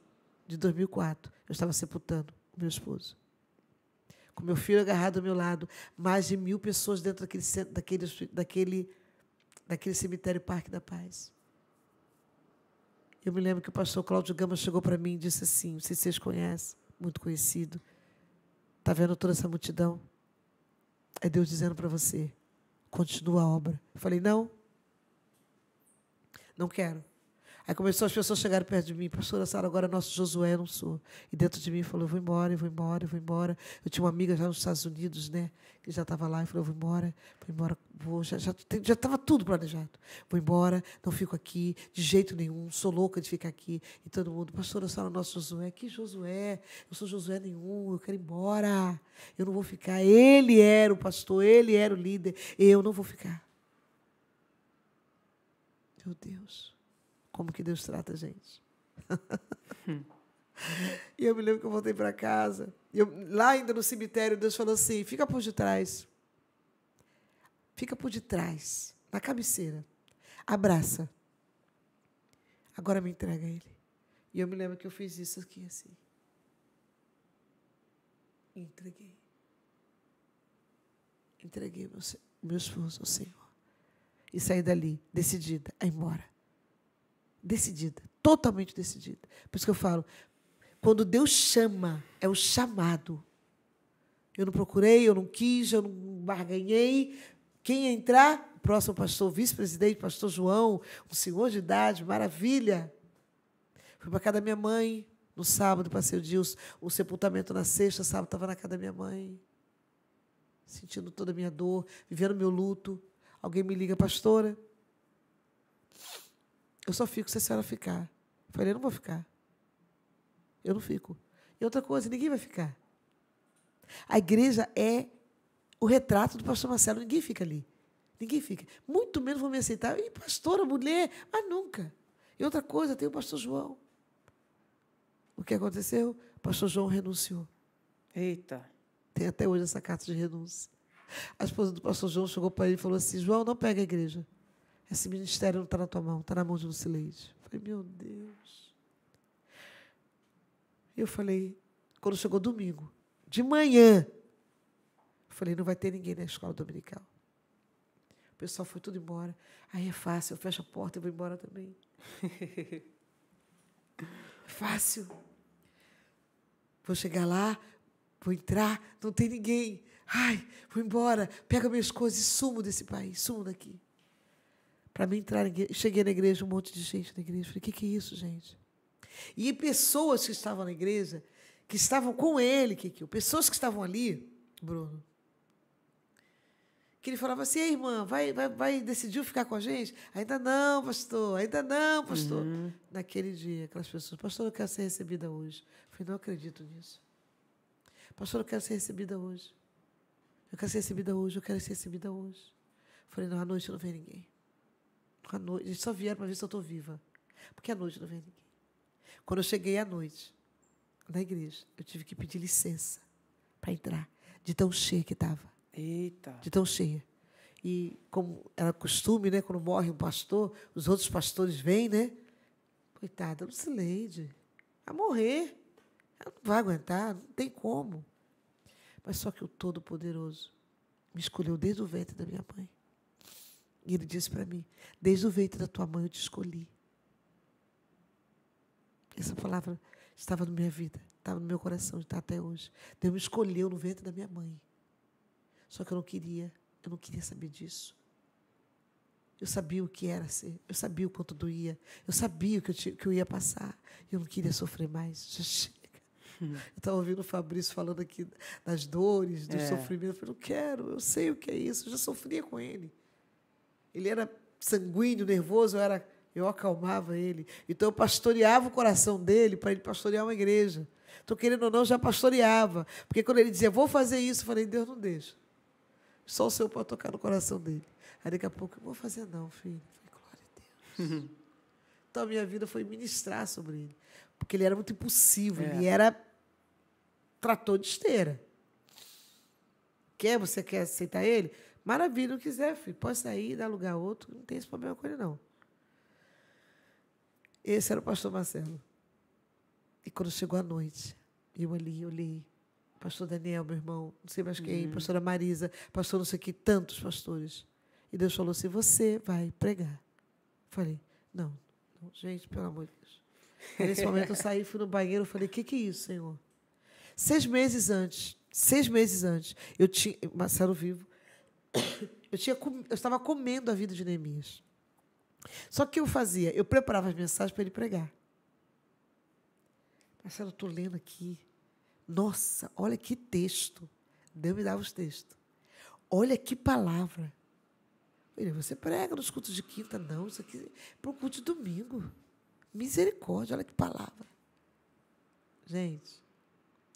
de 2004, eu estava sepultando o meu esposo. Com meu filho agarrado ao meu lado, mais de mil pessoas dentro daquele, daquele, daquele cemitério Parque da Paz. Eu me lembro que o pastor Cláudio Gama chegou para mim e disse assim: não sei se vocês conhecem, muito conhecido. Está vendo toda essa multidão? É Deus dizendo para você: continua a obra. Eu falei: não, não quero. Aí começou as pessoas chegarem perto de mim, pastora Sara, agora nosso Josué não sou. E dentro de mim falou, eu vou embora, eu vou embora, eu vou embora. Eu tinha uma amiga já nos Estados Unidos, né, que já estava lá e falou, eu vou embora, vou embora, vou, já já já estava tudo planejado. Vou embora, não fico aqui de jeito nenhum, sou louca de ficar aqui. E todo mundo, pastora Sara, nosso Josué, que Josué? Eu sou Josué nenhum, eu quero ir embora. Eu não vou ficar. Ele era o pastor, ele era o líder, eu não vou ficar. Meu Deus. Como que Deus trata a gente. e eu me lembro que eu voltei para casa. Eu, lá ainda no cemitério, Deus falou assim: fica por detrás. Fica por detrás, na cabeceira. Abraça. Agora me entrega a Ele. E eu me lembro que eu fiz isso aqui assim. Entreguei. Entreguei meu, meu esposo ao Senhor. E saí dali, decidida a ir embora decidida, totalmente decidida. Por isso que eu falo, quando Deus chama, é o chamado. Eu não procurei, eu não quis, eu não barganhei. Quem entrar? Próximo pastor, vice-presidente, pastor João, um senhor de idade, maravilha. Fui para casa da minha mãe, no sábado, passei o dia, o sepultamento na sexta, sábado estava na casa da minha mãe. Sentindo toda a minha dor, vivendo meu luto. Alguém me liga, pastora, eu só fico se a senhora ficar. Eu falei, eu não vou ficar. Eu não fico. E outra coisa, ninguém vai ficar. A igreja é o retrato do pastor Marcelo. Ninguém fica ali. Ninguém fica. Muito menos vão me aceitar. E pastora, mulher, mas nunca. E outra coisa, tem o pastor João. O que aconteceu? O pastor João renunciou. Eita. Tem até hoje essa carta de renúncia. A esposa do pastor João chegou para ele e falou assim: João, não pega a igreja. Esse ministério não está na tua mão, está na mão de Lucileide. Eu falei, meu Deus. Eu falei, quando chegou domingo, de manhã, eu falei, não vai ter ninguém na escola dominical. O pessoal foi tudo embora. Aí é fácil, eu fecho a porta e vou embora também. [LAUGHS] fácil. Vou chegar lá, vou entrar, não tem ninguém. Ai, vou embora, pega minhas coisas e sumo desse país, sumo daqui para mim entrar na igreja. Cheguei na igreja, um monte de gente na igreja. Falei, o que, que é isso, gente? E pessoas que estavam na igreja, que estavam com ele, que, que, pessoas que estavam ali, Bruno, que ele falava assim, Ei, irmã, vai, vai, vai, decidiu ficar com a gente? Ainda não, pastor, ainda não, pastor. Uhum. Naquele dia, aquelas pessoas, pastor, eu quero ser recebida hoje. Eu falei, não acredito nisso. Pastor, eu quero ser recebida hoje. Eu quero ser recebida hoje, eu quero ser recebida hoje. Eu falei, não, à noite não vem ninguém. À noite, eles só vieram para ver se eu estou viva. Porque à noite não vem ninguém. Quando eu cheguei à noite, na igreja, eu tive que pedir licença para entrar, de tão cheia que estava. Eita. De tão cheia. E como era costume, né, quando morre um pastor, os outros pastores vêm, né? Coitada, Lucileide, a morrer. Ela não vai aguentar, não tem como. Mas só que o Todo-Poderoso me escolheu desde o ventre da minha mãe. E ele disse para mim: Desde o ventre da tua mãe eu te escolhi. Essa palavra estava na minha vida, estava no meu coração, está até hoje. Deus me escolheu no ventre da minha mãe. Só que eu não queria, eu não queria saber disso. Eu sabia o que era ser, eu sabia o quanto doía, eu sabia o que eu, tinha, que eu ia passar. Eu não queria sofrer mais. Já [LAUGHS] chega. Eu estava ouvindo o Fabrício falando aqui das dores, do é. sofrimento. Eu falei, não quero, eu sei o que é isso, eu já sofria com ele. Ele era sanguíneo, nervoso, eu, era, eu acalmava ele. Então eu pastoreava o coração dele para ele pastorear uma igreja. Estou querendo ou não, já pastoreava. Porque quando ele dizia, vou fazer isso, eu falei, Deus não deixa. Só o Senhor pode tocar no coração dele. Aí daqui a pouco, eu vou fazer não, filho. falei, glória a Deus. [LAUGHS] então a minha vida foi ministrar sobre ele. Porque ele era muito impulsivo, é. ele era trator de esteira. Quer, você quer aceitar ele? Maravilha, não quiser, filho, pode sair, dar lugar a outro, não tem esse problema com ele, não. Esse era o pastor Marcelo. E quando chegou a noite, eu ali, eu li, pastor Daniel, meu irmão, não sei mais quem, uhum. pastora Marisa, pastor não sei que, tantos pastores. E Deus falou assim: você vai pregar. Falei, não, não gente, pelo amor de Deus. Aí, nesse momento eu saí, fui no banheiro, falei, o que, que é isso, Senhor? Seis meses antes, seis meses antes, eu tinha, Marcelo vivo, [COUGHS] eu, tinha, eu estava comendo a vida de Neemias. Só que eu fazia? Eu preparava as mensagens para ele pregar. Marcelo, estou lendo aqui. Nossa, olha que texto. Deus me dava os textos. Olha que palavra. Ele, você prega nos cultos de quinta? Não, isso aqui é para o culto de domingo. Misericórdia, olha que palavra. Gente,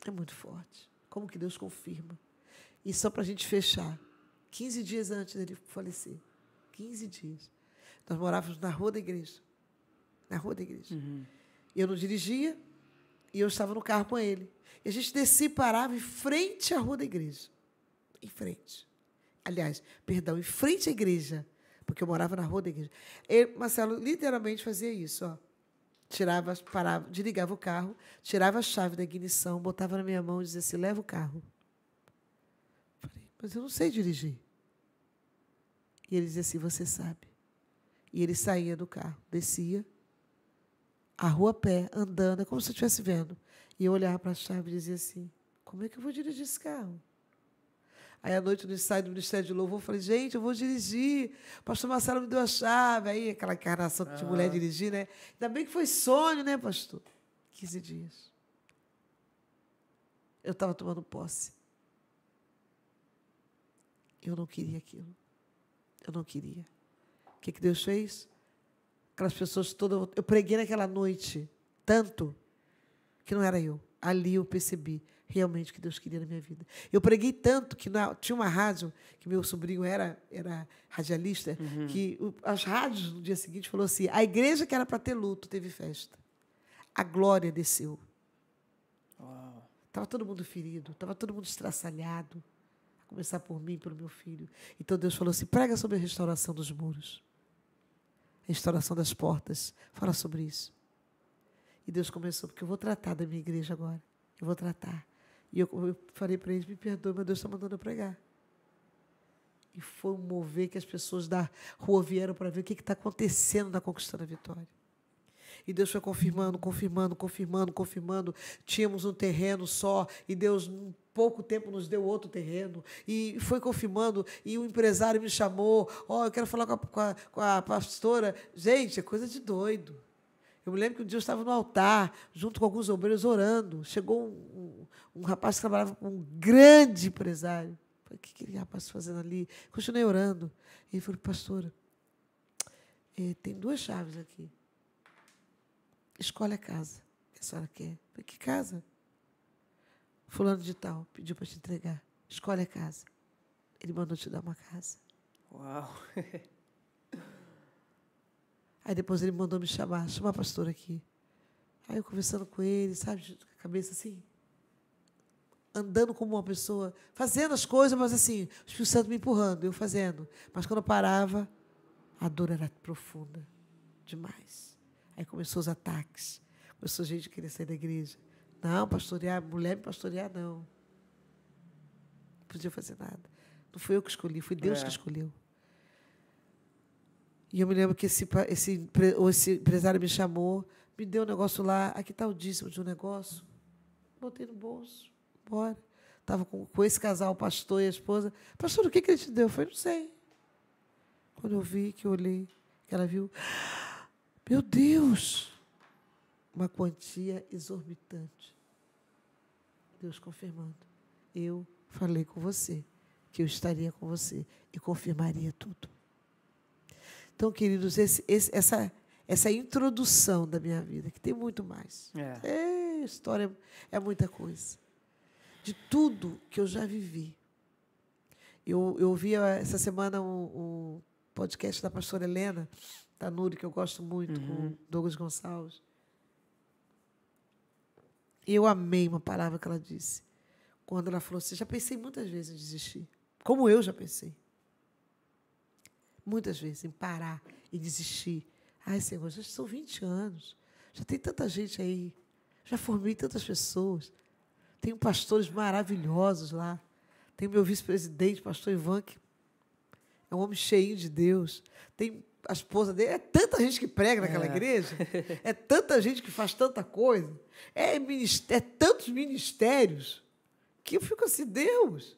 é muito forte. Como que Deus confirma. E só para a gente fechar. 15 dias antes dele falecer. 15 dias. Nós morávamos na rua da igreja. Na rua da igreja. Uhum. Eu não dirigia e eu estava no carro com ele. E a gente descia e parava em frente à rua da igreja. Em frente. Aliás, perdão, em frente à igreja. Porque eu morava na rua da igreja. Ele, Marcelo literalmente fazia isso, ó. Tirava, parava, desligava o carro, tirava a chave da ignição, botava na minha mão e dizia assim: leva o carro. Mas eu não sei dirigir. E ele dizia assim: Você sabe. E ele saía do carro, descia, a rua a pé, andando, é como se eu estivesse vendo. E eu olhava para a chave e dizia assim: Como é que eu vou dirigir esse carro? Aí, à noite, no ensaio do Ministério de Louvor, eu falei: Gente, eu vou dirigir. O pastor Marcelo me deu a chave. Aí, aquela encarnação de mulher dirigir, né? Ainda bem que foi sonho, né, pastor? 15 dias. Eu estava tomando posse. Eu não queria aquilo. Eu não queria. O que, que Deus fez? Aquelas pessoas todas. Eu preguei naquela noite tanto que não era eu. Ali eu percebi realmente o que Deus queria na minha vida. Eu preguei tanto que na, tinha uma rádio, que meu sobrinho era, era radialista, uhum. que o, as rádios no dia seguinte falou assim: a igreja que era para ter luto teve festa. A glória desceu. Estava todo mundo ferido, estava todo mundo estraçalhado começar por mim pelo meu filho. Então Deus falou assim: prega sobre a restauração dos muros, a restauração das portas. Fala sobre isso. E Deus começou, porque eu vou tratar da minha igreja agora. Eu vou tratar. E eu, eu falei para eles: me perdoe, mas Deus está mandando eu pregar. E foi um mover que as pessoas da rua vieram para ver o que está acontecendo na Conquistando a Vitória. E Deus foi confirmando, confirmando, confirmando, confirmando. Tínhamos um terreno só e Deus, pouco tempo, nos deu outro terreno. E foi confirmando. E o empresário me chamou: Ó, oh, eu quero falar com a, com, a, com a pastora. Gente, é coisa de doido. Eu me lembro que um dia eu estava no altar, junto com alguns obreiros, orando. Chegou um, um, um rapaz que trabalhava com um grande empresário. Falei, o que aquele rapaz está fazendo ali? Continuei orando. E ele falou, pastora, eh, tem duas chaves aqui. Escolhe a casa que a senhora quer. Falei, que casa? Fulano de tal pediu para te entregar. Escolhe a casa. Ele mandou te dar uma casa. Uau! [LAUGHS] Aí depois ele mandou me chamar, chama a pastora aqui. Aí eu conversando com ele, sabe, com a cabeça assim, andando como uma pessoa, fazendo as coisas, mas assim, o Espírito Santo me empurrando, eu fazendo. Mas quando eu parava, a dor era profunda demais. Aí começou os ataques. Começou a gente querer sair da igreja. Não, pastorear, mulher me pastorear, não. Não podia fazer nada. Não fui eu que escolhi, foi Deus É. que escolheu. E eu me lembro que esse, esse, esse empresário me chamou, me deu um negócio lá, aqui está o dízimo de um negócio. Botei no bolso, bora. Estava com, com esse casal, o pastor e a esposa. Pastor, o que, que ele te deu? Eu falei, não sei. Quando eu vi, que eu olhei, que ela viu, meu Deus! Uma quantia exorbitante. Deus confirmando. Eu falei com você que eu estaria com você e confirmaria tudo. Então, queridos, esse- esse- essa, essa introdução da minha vida, que tem muito mais. É. É, história é muita coisa. De tudo que eu já vivi. Eu, eu ouvi essa semana um, um podcast da pastora Helena Tanuri, que eu gosto muito, com o Douglas Gonçalves. Eu amei uma palavra que ela disse. Quando ela falou assim, já pensei muitas vezes em desistir. Como eu já pensei. Muitas vezes, em parar e desistir. Ai, Senhor, já são 20 anos. Já tem tanta gente aí. Já formei tantas pessoas. Tenho pastores maravilhosos lá. Tem meu vice-presidente, pastor Ivan, que é um homem cheio de Deus. Tem a esposa dele. É tanta gente que prega naquela É. igreja. [LAUGHS] É tanta gente que faz tanta coisa. É, é tantos ministérios que eu fico assim, Deus,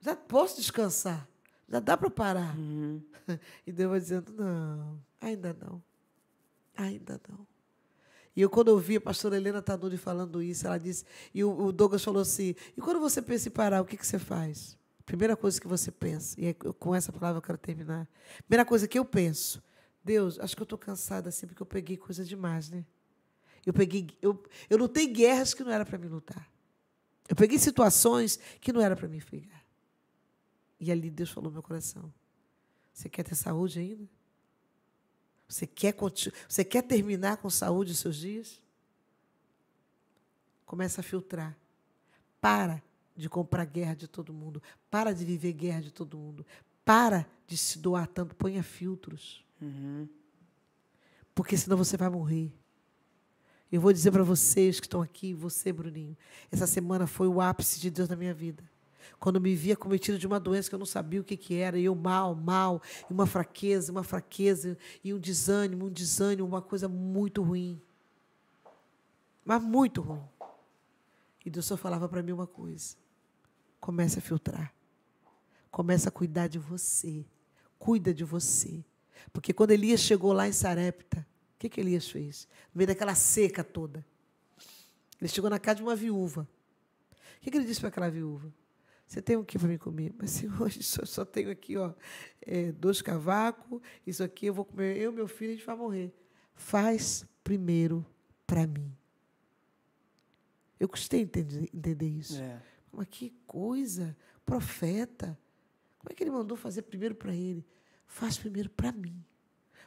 já posso descansar. Já dá para parar. Uhum. [LAUGHS] E Deus vai dizendo, não, ainda não. Ainda não. E eu, quando eu vi a pastora Helena Tanuri falando isso, ela disse, e o, o Douglas falou assim, e quando você pensa em parar, o que, que você faz? Primeira coisa que você pensa, e é com essa palavra eu quero terminar. Primeira coisa que eu penso, Deus, acho que eu estou cansada assim, porque eu peguei coisa demais, né? Eu peguei, eu, eu lutei guerras que não era para mim lutar. Eu peguei situações que não era para mim pegar. E ali Deus falou no meu coração. Você quer ter saúde ainda? Você quer, você quer terminar com saúde os seus dias? Começa a filtrar. Para de comprar guerra de todo mundo. Para de viver guerra de todo mundo. Para de se doar tanto. Ponha filtros. Uhum. Porque senão você vai morrer. Eu vou dizer para vocês que estão aqui, você, Bruninho, essa semana foi o ápice de Deus na minha vida. Quando me via cometido de uma doença que eu não sabia o que, que era, e eu mal, mal, e uma fraqueza, uma fraqueza, e um desânimo, um desânimo, uma coisa muito ruim. Mas muito ruim. E Deus só falava para mim uma coisa: comece a filtrar. Comece a cuidar de você. Cuida de você. Porque quando Elias chegou lá em Sarepta, o que, que Elias fez? No meio daquela seca toda. Ele chegou na casa de uma viúva. O que, que ele disse para aquela viúva? Você tem o que para mim comer? [LAUGHS] Mas, senhor, só, só tenho aqui ó, é, dois cavacos, isso aqui eu vou comer, eu e meu filho, a gente vai morrer. Faz primeiro para mim. Eu custei entender, entender isso. É. Mas que coisa, profeta. Como é que ele mandou fazer primeiro para ele? Faz primeiro para mim.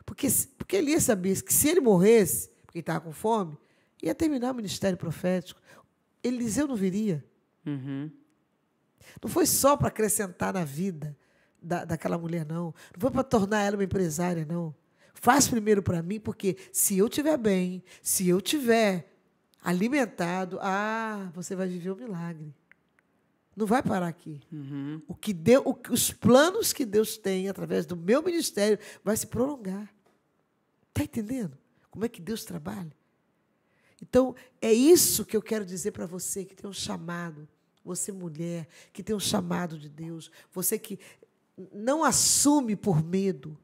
Porque, porque ele ia saber que se ele morresse, porque ele estava com fome, ia terminar o ministério profético. Eliseu não viria. Uhum. Não foi só para acrescentar na vida da, daquela mulher, não. Não foi para tornar ela uma empresária, não. Faz primeiro para mim, porque se eu estiver bem, se eu tiver alimentado, ah, você vai viver o milagre. Não vai parar aqui. Uhum. O que deu, o os planos que Deus tem através do meu ministério vai se prolongar. Está entendendo? Como é que Deus trabalha? Então, é isso que eu quero dizer para você que tem um chamado, você mulher, que tem um chamado de Deus, você que não assume por medo,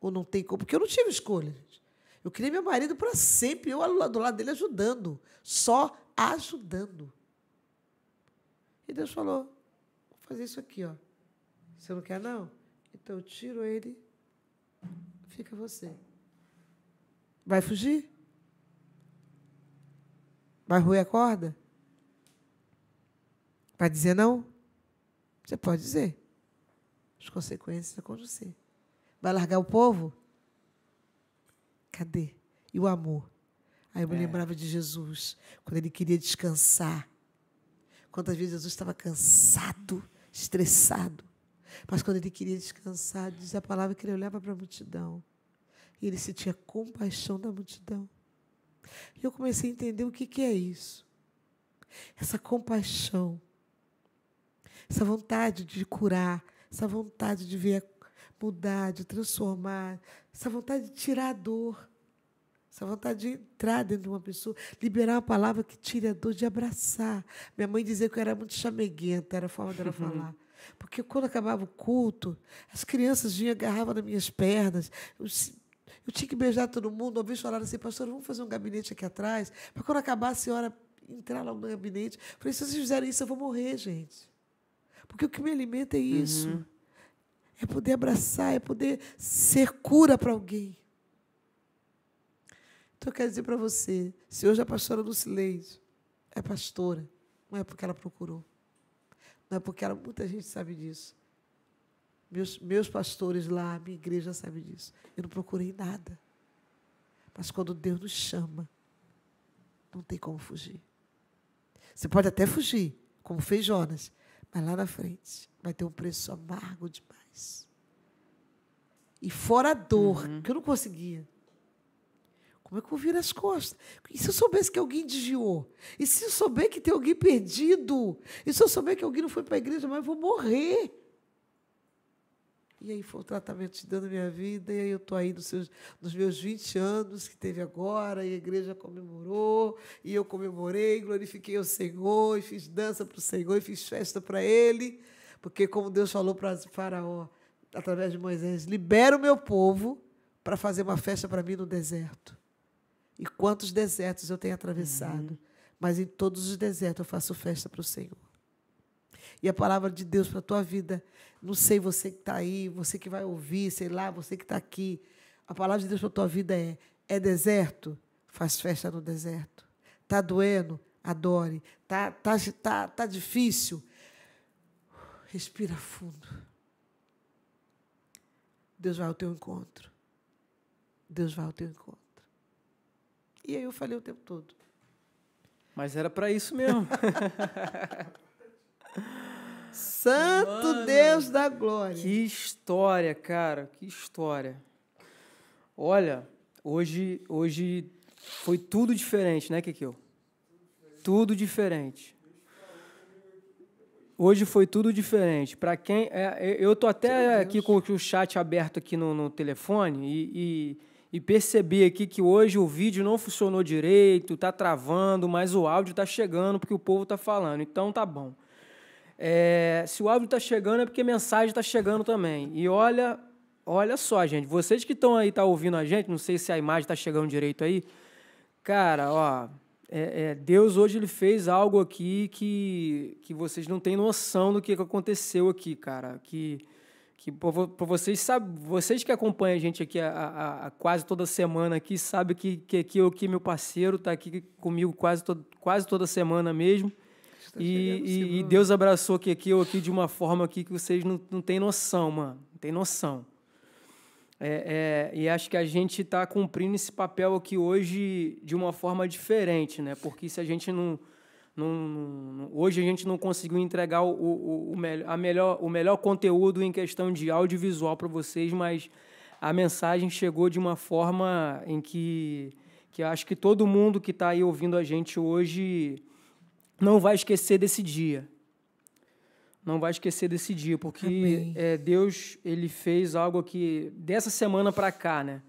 ou não tem como, porque eu não tive escolha, gente. Eu queria meu marido para sempre, eu do lado dele ajudando, só ajudando. E Deus falou: vou fazer isso aqui, ó. Você não quer, não? Então eu tiro ele, fica você. Vai fugir? Vai roer a corda? Vai dizer não? Você pode dizer. As consequências são com você. Vai largar o povo? Cadê? E o amor? Aí eu me É. lembrava de Jesus, quando ele queria descansar. Quantas vezes Jesus estava cansado, estressado. Mas quando ele queria descansar, diz a palavra que ele olhava para a multidão. E ele sentia compaixão da multidão. E eu comecei a entender o que, que é isso. essa compaixão, essa vontade de curar, essa vontade de ver mudar, de transformar, essa vontade de tirar a dor, essa vontade de entrar dentro de uma pessoa, liberar uma palavra que tire a dor, de abraçar. Minha mãe dizia que eu era muito chameguenta, era a forma dela falar. Porque quando acabava o culto, as crianças vinham, agarravam nas minhas pernas. Eu, eu tinha que beijar todo mundo. Uma vez falaram assim, pastor, vamos fazer um gabinete aqui atrás, para quando acabar a senhora entrar lá no gabinete. Eu falei, se vocês fizerem isso, eu vou morrer, gente. Porque o que me alimenta é isso. Uhum. É poder abraçar, é poder ser cura para alguém. Então, eu quero dizer para você: se hoje a pastora Lucileide é pastora, não é porque ela procurou. Não é porque ela, muita gente sabe disso. Meus, meus pastores lá, minha igreja sabe disso. Eu não procurei nada. Mas quando Deus nos chama, não tem como fugir. Você pode até fugir, como fez Jonas, mas lá na frente vai ter um preço amargo demais. E fora a dor, uhum. que eu não conseguia. Como é que eu virar as costas? E se eu soubesse que alguém desviou? E se eu souber que tem alguém perdido? E se eu souber que alguém não foi para a igreja, mas eu vou morrer? E aí foi o tratamento te dando minha vida, e aí eu estou aí nos, seus, nos meus 20 anos que teve agora, e a igreja comemorou, e eu comemorei, glorifiquei o Senhor, e fiz dança para o Senhor, e fiz festa para Ele, porque como Deus falou para Faraó, através de Moisés, libera o meu povo para fazer uma festa para mim no deserto. E quantos desertos eu tenho atravessado. Uhum. Mas em todos os desertos eu faço festa para o Senhor. E a palavra de Deus para a tua vida, não sei você que está aí, você que vai ouvir, sei lá, você que está aqui. A palavra de Deus para a tua vida é: é deserto? Faz festa no deserto. Está doendo? Adore. Está tá, tá, tá difícil? Respira fundo. Deus vai ao teu encontro. Deus vai ao teu encontro. E aí eu falei o tempo todo. Mas era para isso mesmo. [LAUGHS] Santo Mano, Deus da glória. Que história, cara, que história. Olha, hoje, hoje foi tudo diferente, né, Kikil? Tudo diferente. Hoje foi tudo diferente. Para quem. É, eu tô até aqui com o chat aberto aqui no, no telefone e, e e percebi aqui que hoje o vídeo não funcionou direito, está travando, mas o áudio está chegando porque o povo está falando. Então tá bom. É, se o áudio está chegando é porque a mensagem está chegando também. E olha, olha só, gente, vocês que estão aí tá ouvindo a gente, não sei se a imagem está chegando direito aí, cara, ó, é, é, Deus hoje ele fez algo aqui que, que vocês não têm noção do que aconteceu aqui, cara. Que que para vocês sabe, vocês que acompanham a gente aqui a, a, a quase toda semana aqui, sabe que que aqui eu que meu parceiro está aqui comigo quase to, quase toda semana mesmo. Tá e, e, e, Deus abraçou aqui, aqui eu aqui de uma forma aqui que vocês não, não têm noção, mano. Não tem noção. É, é, e acho que a gente está cumprindo esse papel aqui hoje de uma forma diferente, né? Porque se a gente não não, não, hoje a gente não conseguiu entregar o, o, o, a melhor, o melhor conteúdo em questão de audiovisual para vocês, mas a mensagem chegou de uma forma em que, que acho que todo mundo que está aí ouvindo a gente hoje não vai esquecer desse dia. Não vai esquecer desse dia, porque é, Deus ele fez algo aqui dessa semana para cá, né?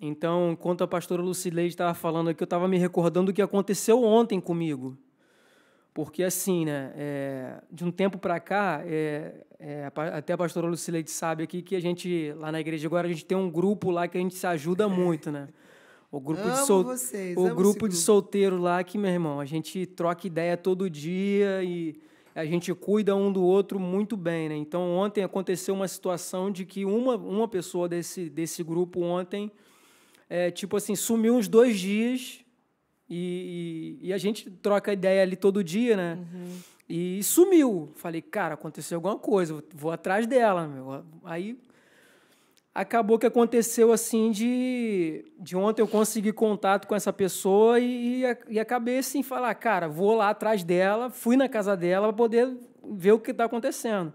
Então, enquanto a pastora Lucileide estava falando aqui, eu estava me recordando do que aconteceu ontem comigo. Porque, assim, né, é, de um tempo para cá, é, é, até a pastora Lucileide sabe aqui que a gente, lá na igreja agora, a gente tem um grupo lá que a gente se ajuda muito, né? O grupo, amo de, sol... vocês, o grupo de solteiro lá que, meu irmão, a gente troca ideia todo dia e a gente cuida um do outro muito bem, né? Então, ontem aconteceu uma situação de que uma, uma pessoa desse, desse grupo ontem, é, tipo assim, sumiu uns dois dias e, e, e, a gente troca ideia ali todo dia, né? Uhum. E sumiu. Falei, cara, aconteceu alguma coisa, vou atrás dela. Meu. Aí acabou que aconteceu assim de, de ontem eu consegui contato com essa pessoa e, e acabei assim, falar, cara, vou lá atrás dela, fui na casa dela para poder ver o que está acontecendo.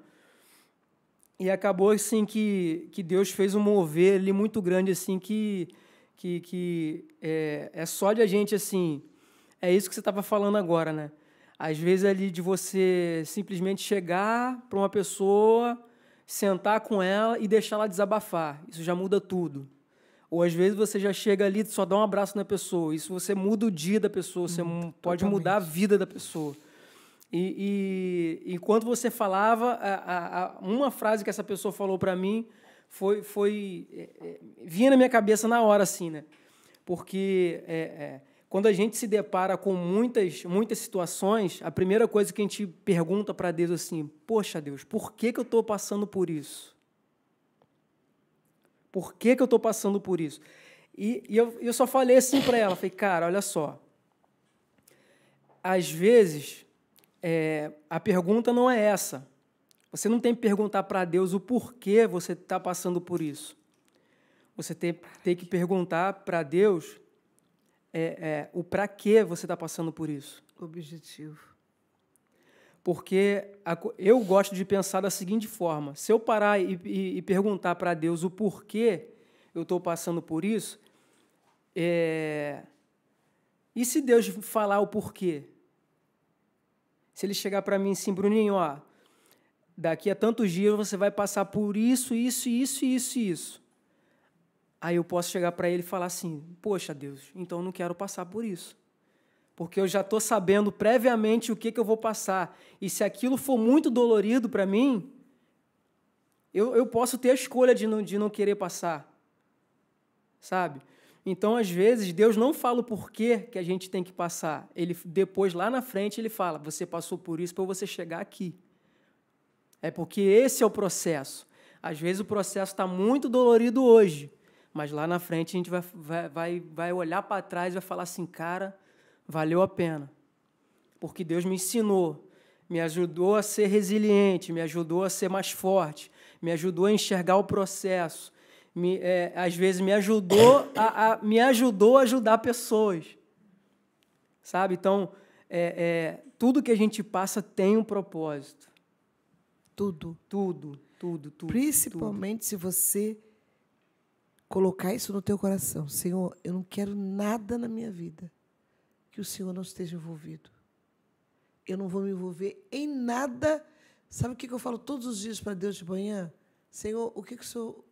E acabou assim que, que Deus fez um mover ali muito grande assim que que, que é, é só de a gente, assim, é isso que você estava falando agora, né? Às vezes ali de você simplesmente chegar para uma pessoa, sentar com ela e deixar ela desabafar. Isso já muda tudo. Ou às vezes você já chega ali e só dá um abraço na pessoa. Isso você muda o dia da pessoa, você hum, pode totalmente. mudar a vida da pessoa. E, e enquanto você falava, a, a, uma frase que essa pessoa falou para mim foi, foi é, é, vinha na minha cabeça na hora, assim, né? Porque é, é, quando a gente se depara com muitas, muitas situações, a primeira coisa que a gente pergunta para Deus assim: Poxa, Deus, por que, que eu estou passando por isso? Por que, que eu estou passando por isso? E, e eu, eu só falei assim para ela: falei, Cara, olha só. Às vezes, é, a pergunta não é essa. Você não tem que perguntar para Deus o porquê você está passando por isso. Você tem, tem que perguntar para Deus é, é, o para que você está passando por isso. Objetivo. Porque a, eu gosto de pensar da seguinte forma: se eu parar e, e, e perguntar para Deus o porquê eu estou passando por isso, é, e se Deus falar o porquê? Se ele chegar para mim assim, Bruninho, ó, daqui a tantos dias você vai passar por isso, isso, isso, isso isso. Aí eu posso chegar para ele e falar assim: Poxa, Deus, então não quero passar por isso. Porque eu já estou sabendo previamente o que, que eu vou passar. E se aquilo for muito dolorido para mim, eu, eu posso ter a escolha de não, de não querer passar. Sabe? Então, às vezes, Deus não fala o porquê que a gente tem que passar. Ele depois, lá na frente, ele fala: Você passou por isso para você chegar aqui. É porque esse é o processo. Às vezes o processo está muito dolorido hoje, mas lá na frente a gente vai, vai, vai, olhar para trás e vai falar assim, cara, valeu a pena. Porque Deus me ensinou, me ajudou a ser resiliente, me ajudou a ser mais forte, me ajudou a enxergar o processo, me, é, às vezes me ajudou a, a, me ajudou a ajudar pessoas. Sabe? Então, é, é, tudo que a gente passa tem um propósito. Tudo. Tudo, tudo, tudo. Principalmente tudo. se você colocar isso no teu coração. Senhor, eu não quero nada na minha vida que o Senhor não esteja envolvido. Eu não vou me envolver em nada. Sabe o que eu falo todos os dias para Deus de manhã? Senhor, o que, que o Senhor